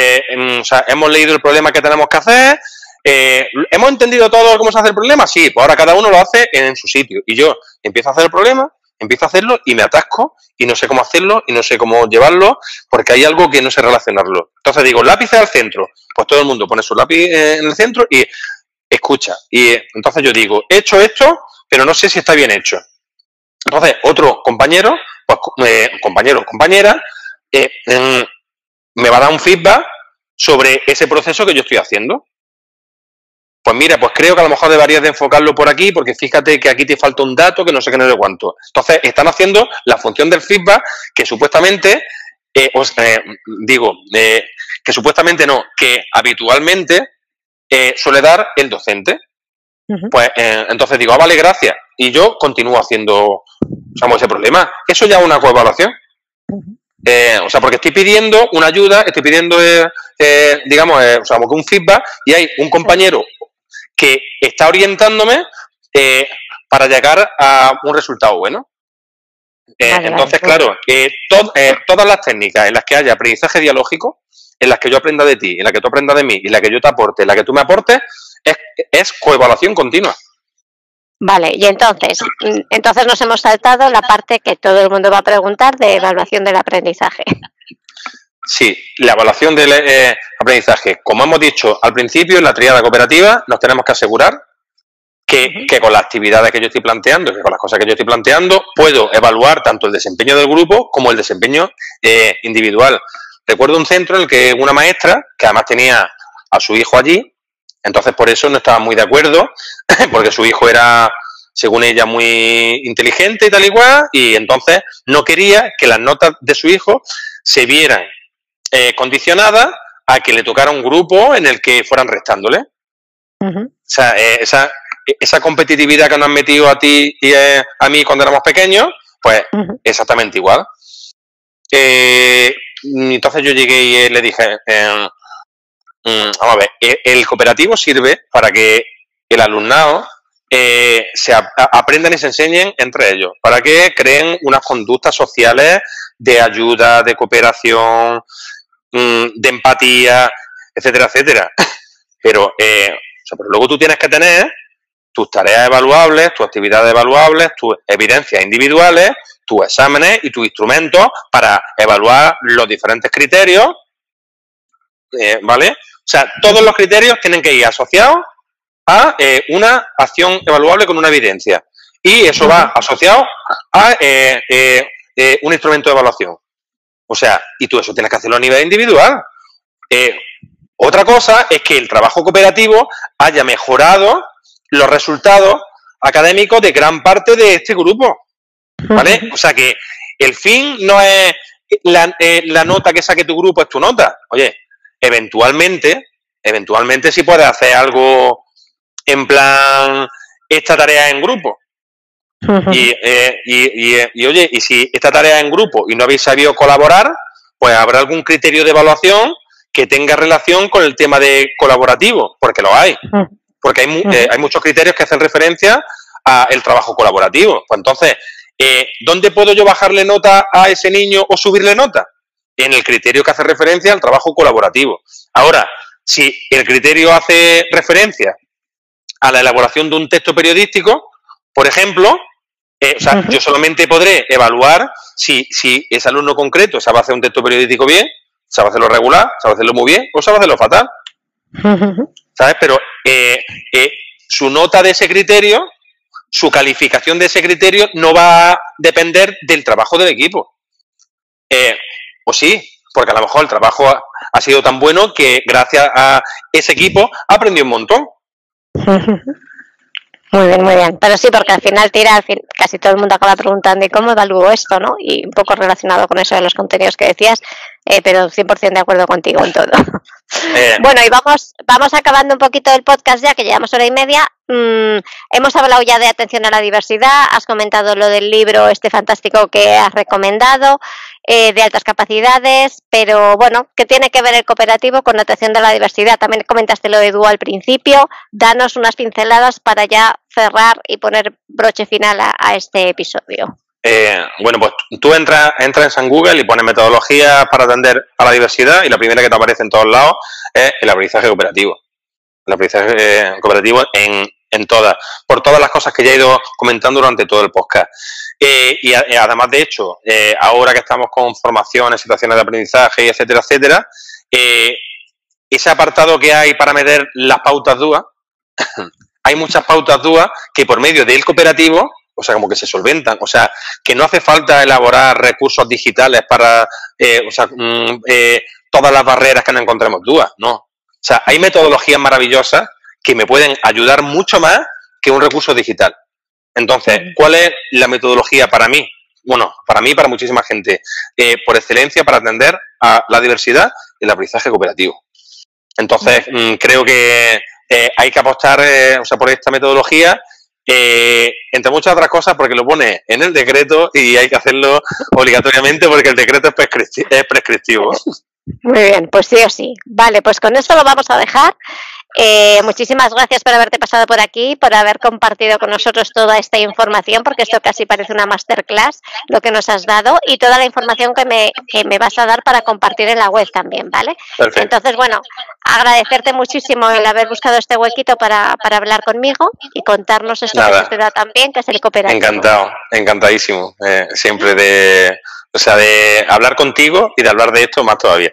o sea, hemos leído el problema que tenemos que hacer. ¿Hemos entendido todo cómo se hace el problema? Sí, pues ahora cada uno lo hace en su sitio. Y yo empiezo a hacer el problema empiezo a hacerlo y me atasco y no sé cómo hacerlo y no sé cómo llevarlo porque hay algo que no sé relacionarlo. Entonces digo, lápiz al centro. Pues todo el mundo pone su lápiz eh, en el centro y escucha. Y entonces yo digo, he hecho esto, pero no sé si está bien hecho. Entonces otro compañero, pues eh, compañero o compañera, eh, me va a dar un feedback sobre ese proceso que yo estoy haciendo. Pues mira, pues creo que a lo mejor deberías de enfocarlo por aquí, porque fíjate que aquí te falta un dato que no sé qué no sé cuánto. Entonces, están haciendo la función del feedback que supuestamente, eh, os, eh, digo, eh, que supuestamente no, que habitualmente suele dar el docente. Pues entonces digo, ah, vale, gracias. Y yo continúo haciendo, digamos, ese problema. Eso ya es una coevaluación. o sea, porque estoy pidiendo una ayuda, estoy pidiendo, digamos, o sea, un feedback y hay un compañero que está orientándome eh, para llegar a un resultado bueno. Eh, entonces, claro, eh, todas las técnicas en las que haya aprendizaje dialógico, en las que yo aprenda de ti, en las que tú aprendas de mí, y en las que yo te aporte, en las que tú me aportes, es, es coevaluación continua. Vale, y entonces, entonces nos hemos saltado la parte que todo el mundo va a preguntar de evaluación del aprendizaje. Sí, la evaluación del eh, aprendizaje. Como hemos dicho al principio, en la triada cooperativa nos tenemos que asegurar que, con las actividades que yo estoy planteando, que con las cosas que yo estoy planteando, puedo evaluar tanto el desempeño del grupo como el desempeño eh, individual. Recuerdo un centro en el que una maestra, que además tenía a su hijo allí, entonces por eso no estaba muy de acuerdo, porque su hijo era, según ella, muy inteligente y tal y cual, y entonces no quería que las notas de su hijo se vieran eh, condicionada a que le tocara un grupo en el que fueran restándole. O sea, eh, esa, esa, competitividad que nos han metido a ti y eh, a mí cuando éramos pequeños, pues exactamente igual. entonces yo llegué y le dije, mm, vamos a ver, el cooperativo sirve para que el alumnado se aprendan y se enseñen entre ellos, para que creen unas conductas sociales de ayuda, de cooperación, de empatía, etcétera, etcétera. Pero, eh, pero luego tú tienes que tener tus tareas evaluables, tus actividades evaluables, tus evidencias individuales, tus exámenes y tus instrumentos para evaluar los diferentes criterios, eh, ¿vale? O sea, todos los criterios tienen que ir asociados a eh, una acción evaluable con una evidencia. Y eso va asociado a un instrumento de evaluación. O sea, y tú eso tienes que hacerlo a nivel individual. Eh, otra cosa es que el trabajo cooperativo haya mejorado los resultados académicos de gran parte de este grupo. ¿Vale? O sea que el fin no es la, eh, la, nota que saque tu grupo, es tu nota. Oye, eventualmente, eventualmente sí puedes hacer algo en plan esta tarea en grupo. Eh, y, oye, y si esta tarea en grupo y no habéis sabido colaborar, pues habrá algún criterio de evaluación que tenga relación con el tema de colaborativo, porque lo hay. Porque hay, eh, hay muchos criterios que hacen referencia al trabajo colaborativo. Pues entonces, eh, ¿dónde puedo yo bajarle nota a ese niño o subirle nota? En el criterio que hace referencia al trabajo colaborativo. Ahora, si el criterio hace referencia a la elaboración de un texto periodístico, por ejemplo, Eh, o sea, yo solamente podré evaluar si, si ese alumno concreto sabe hacer un texto periodístico bien, sabe hacerlo regular, sabe hacerlo muy bien o sabe hacerlo fatal. ¿Sabes? Pero eh, eh, su nota de ese criterio, su calificación de ese criterio no va a depender del trabajo del equipo. o sí, porque a lo mejor el trabajo ha, sido tan bueno que gracias a ese equipo ha aprendido un montón. Muy bien, muy bien. Pero sí, porque al final tira, casi todo el mundo acaba preguntando, ¿y cómo evalúo esto? ¿no? Y un poco relacionado con eso de los contenidos que decías, eh, pero 100% de acuerdo contigo en todo. Eh. Bueno, y vamos, vamos acabando un poquito el podcast ya, que llevamos hora y media. Mm, hemos hablado ya de atención a la diversidad, has comentado lo del libro este fantástico que has recomendado. Eh, de altas capacidades, pero bueno, ¿qué tiene que ver el cooperativo con la atención de la diversidad? También comentaste lo de Edu al principio, danos unas pinceladas para ya cerrar y poner broche final a, este episodio. Eh, bueno, pues tú entras, entras en Google y pones metodologías para atender a la diversidad y la primera que te aparece en todos lados es el aprendizaje cooperativo. El aprendizaje eh, cooperativo en, en todas, por todas las cosas que ya he ido comentando durante todo el podcast. Eh, y además, de hecho, eh, ahora que estamos con formaciones, situaciones de aprendizaje, etcétera, etcétera, ese apartado que hay para meter las pautas DUA, hay muchas pautas DUA que por medio del cooperativo, o sea, como que se solventan, o sea, que no hace falta elaborar recursos digitales para, o sea, mm, todas las barreras que no encontremos DUA, no. O sea, hay metodologías maravillosas que me pueden ayudar mucho más que un recurso digital. Entonces, ¿cuál es la metodología para mí? Bueno, para mí y para muchísima gente, eh, por excelencia para atender a la diversidad y el aprendizaje cooperativo. Entonces, mm, creo que eh, hay que apostar eh, o sea, por esta metodología, entre muchas otras cosas, porque lo pone en el decreto y hay que hacerlo obligatoriamente porque el decreto es prescriptivo. Muy bien, pues sí o sí. Vale, pues con esto lo vamos a dejar. Eh, muchísimas gracias por haberte pasado por aquí, por haber compartido con nosotros toda esta información, porque esto casi parece una masterclass, lo que nos has dado, y toda la información que me, que me vas a dar para compartir en la web también, ¿vale? Entonces, bueno, agradecerte muchísimo el haber buscado este huequito para, para hablar conmigo y contarnos esto que te da también, que es el cooperativo. Encantado, encantadísimo, eh, siempre de, o sea, de hablar contigo y de hablar de esto más todavía.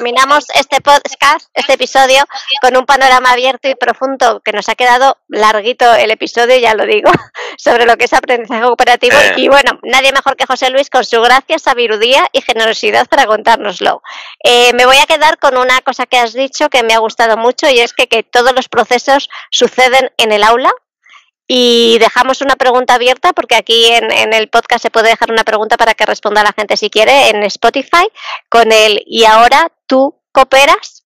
Terminamos este podcast, este episodio, con un panorama abierto y profundo que nos ha quedado larguito el episodio, ya lo digo, sobre lo que es aprendizaje cooperativo. Eh. Y bueno, nadie mejor que José Luis con su gracia, sabiduría y generosidad para contárnoslo. Eh, me voy a quedar con una cosa que has dicho que me ha gustado mucho y es que, que todos los procesos suceden en el aula, y dejamos una pregunta abierta porque aquí en, el podcast se puede dejar una pregunta para que responda la gente si quiere en Spotify con el y ahora tú cooperas.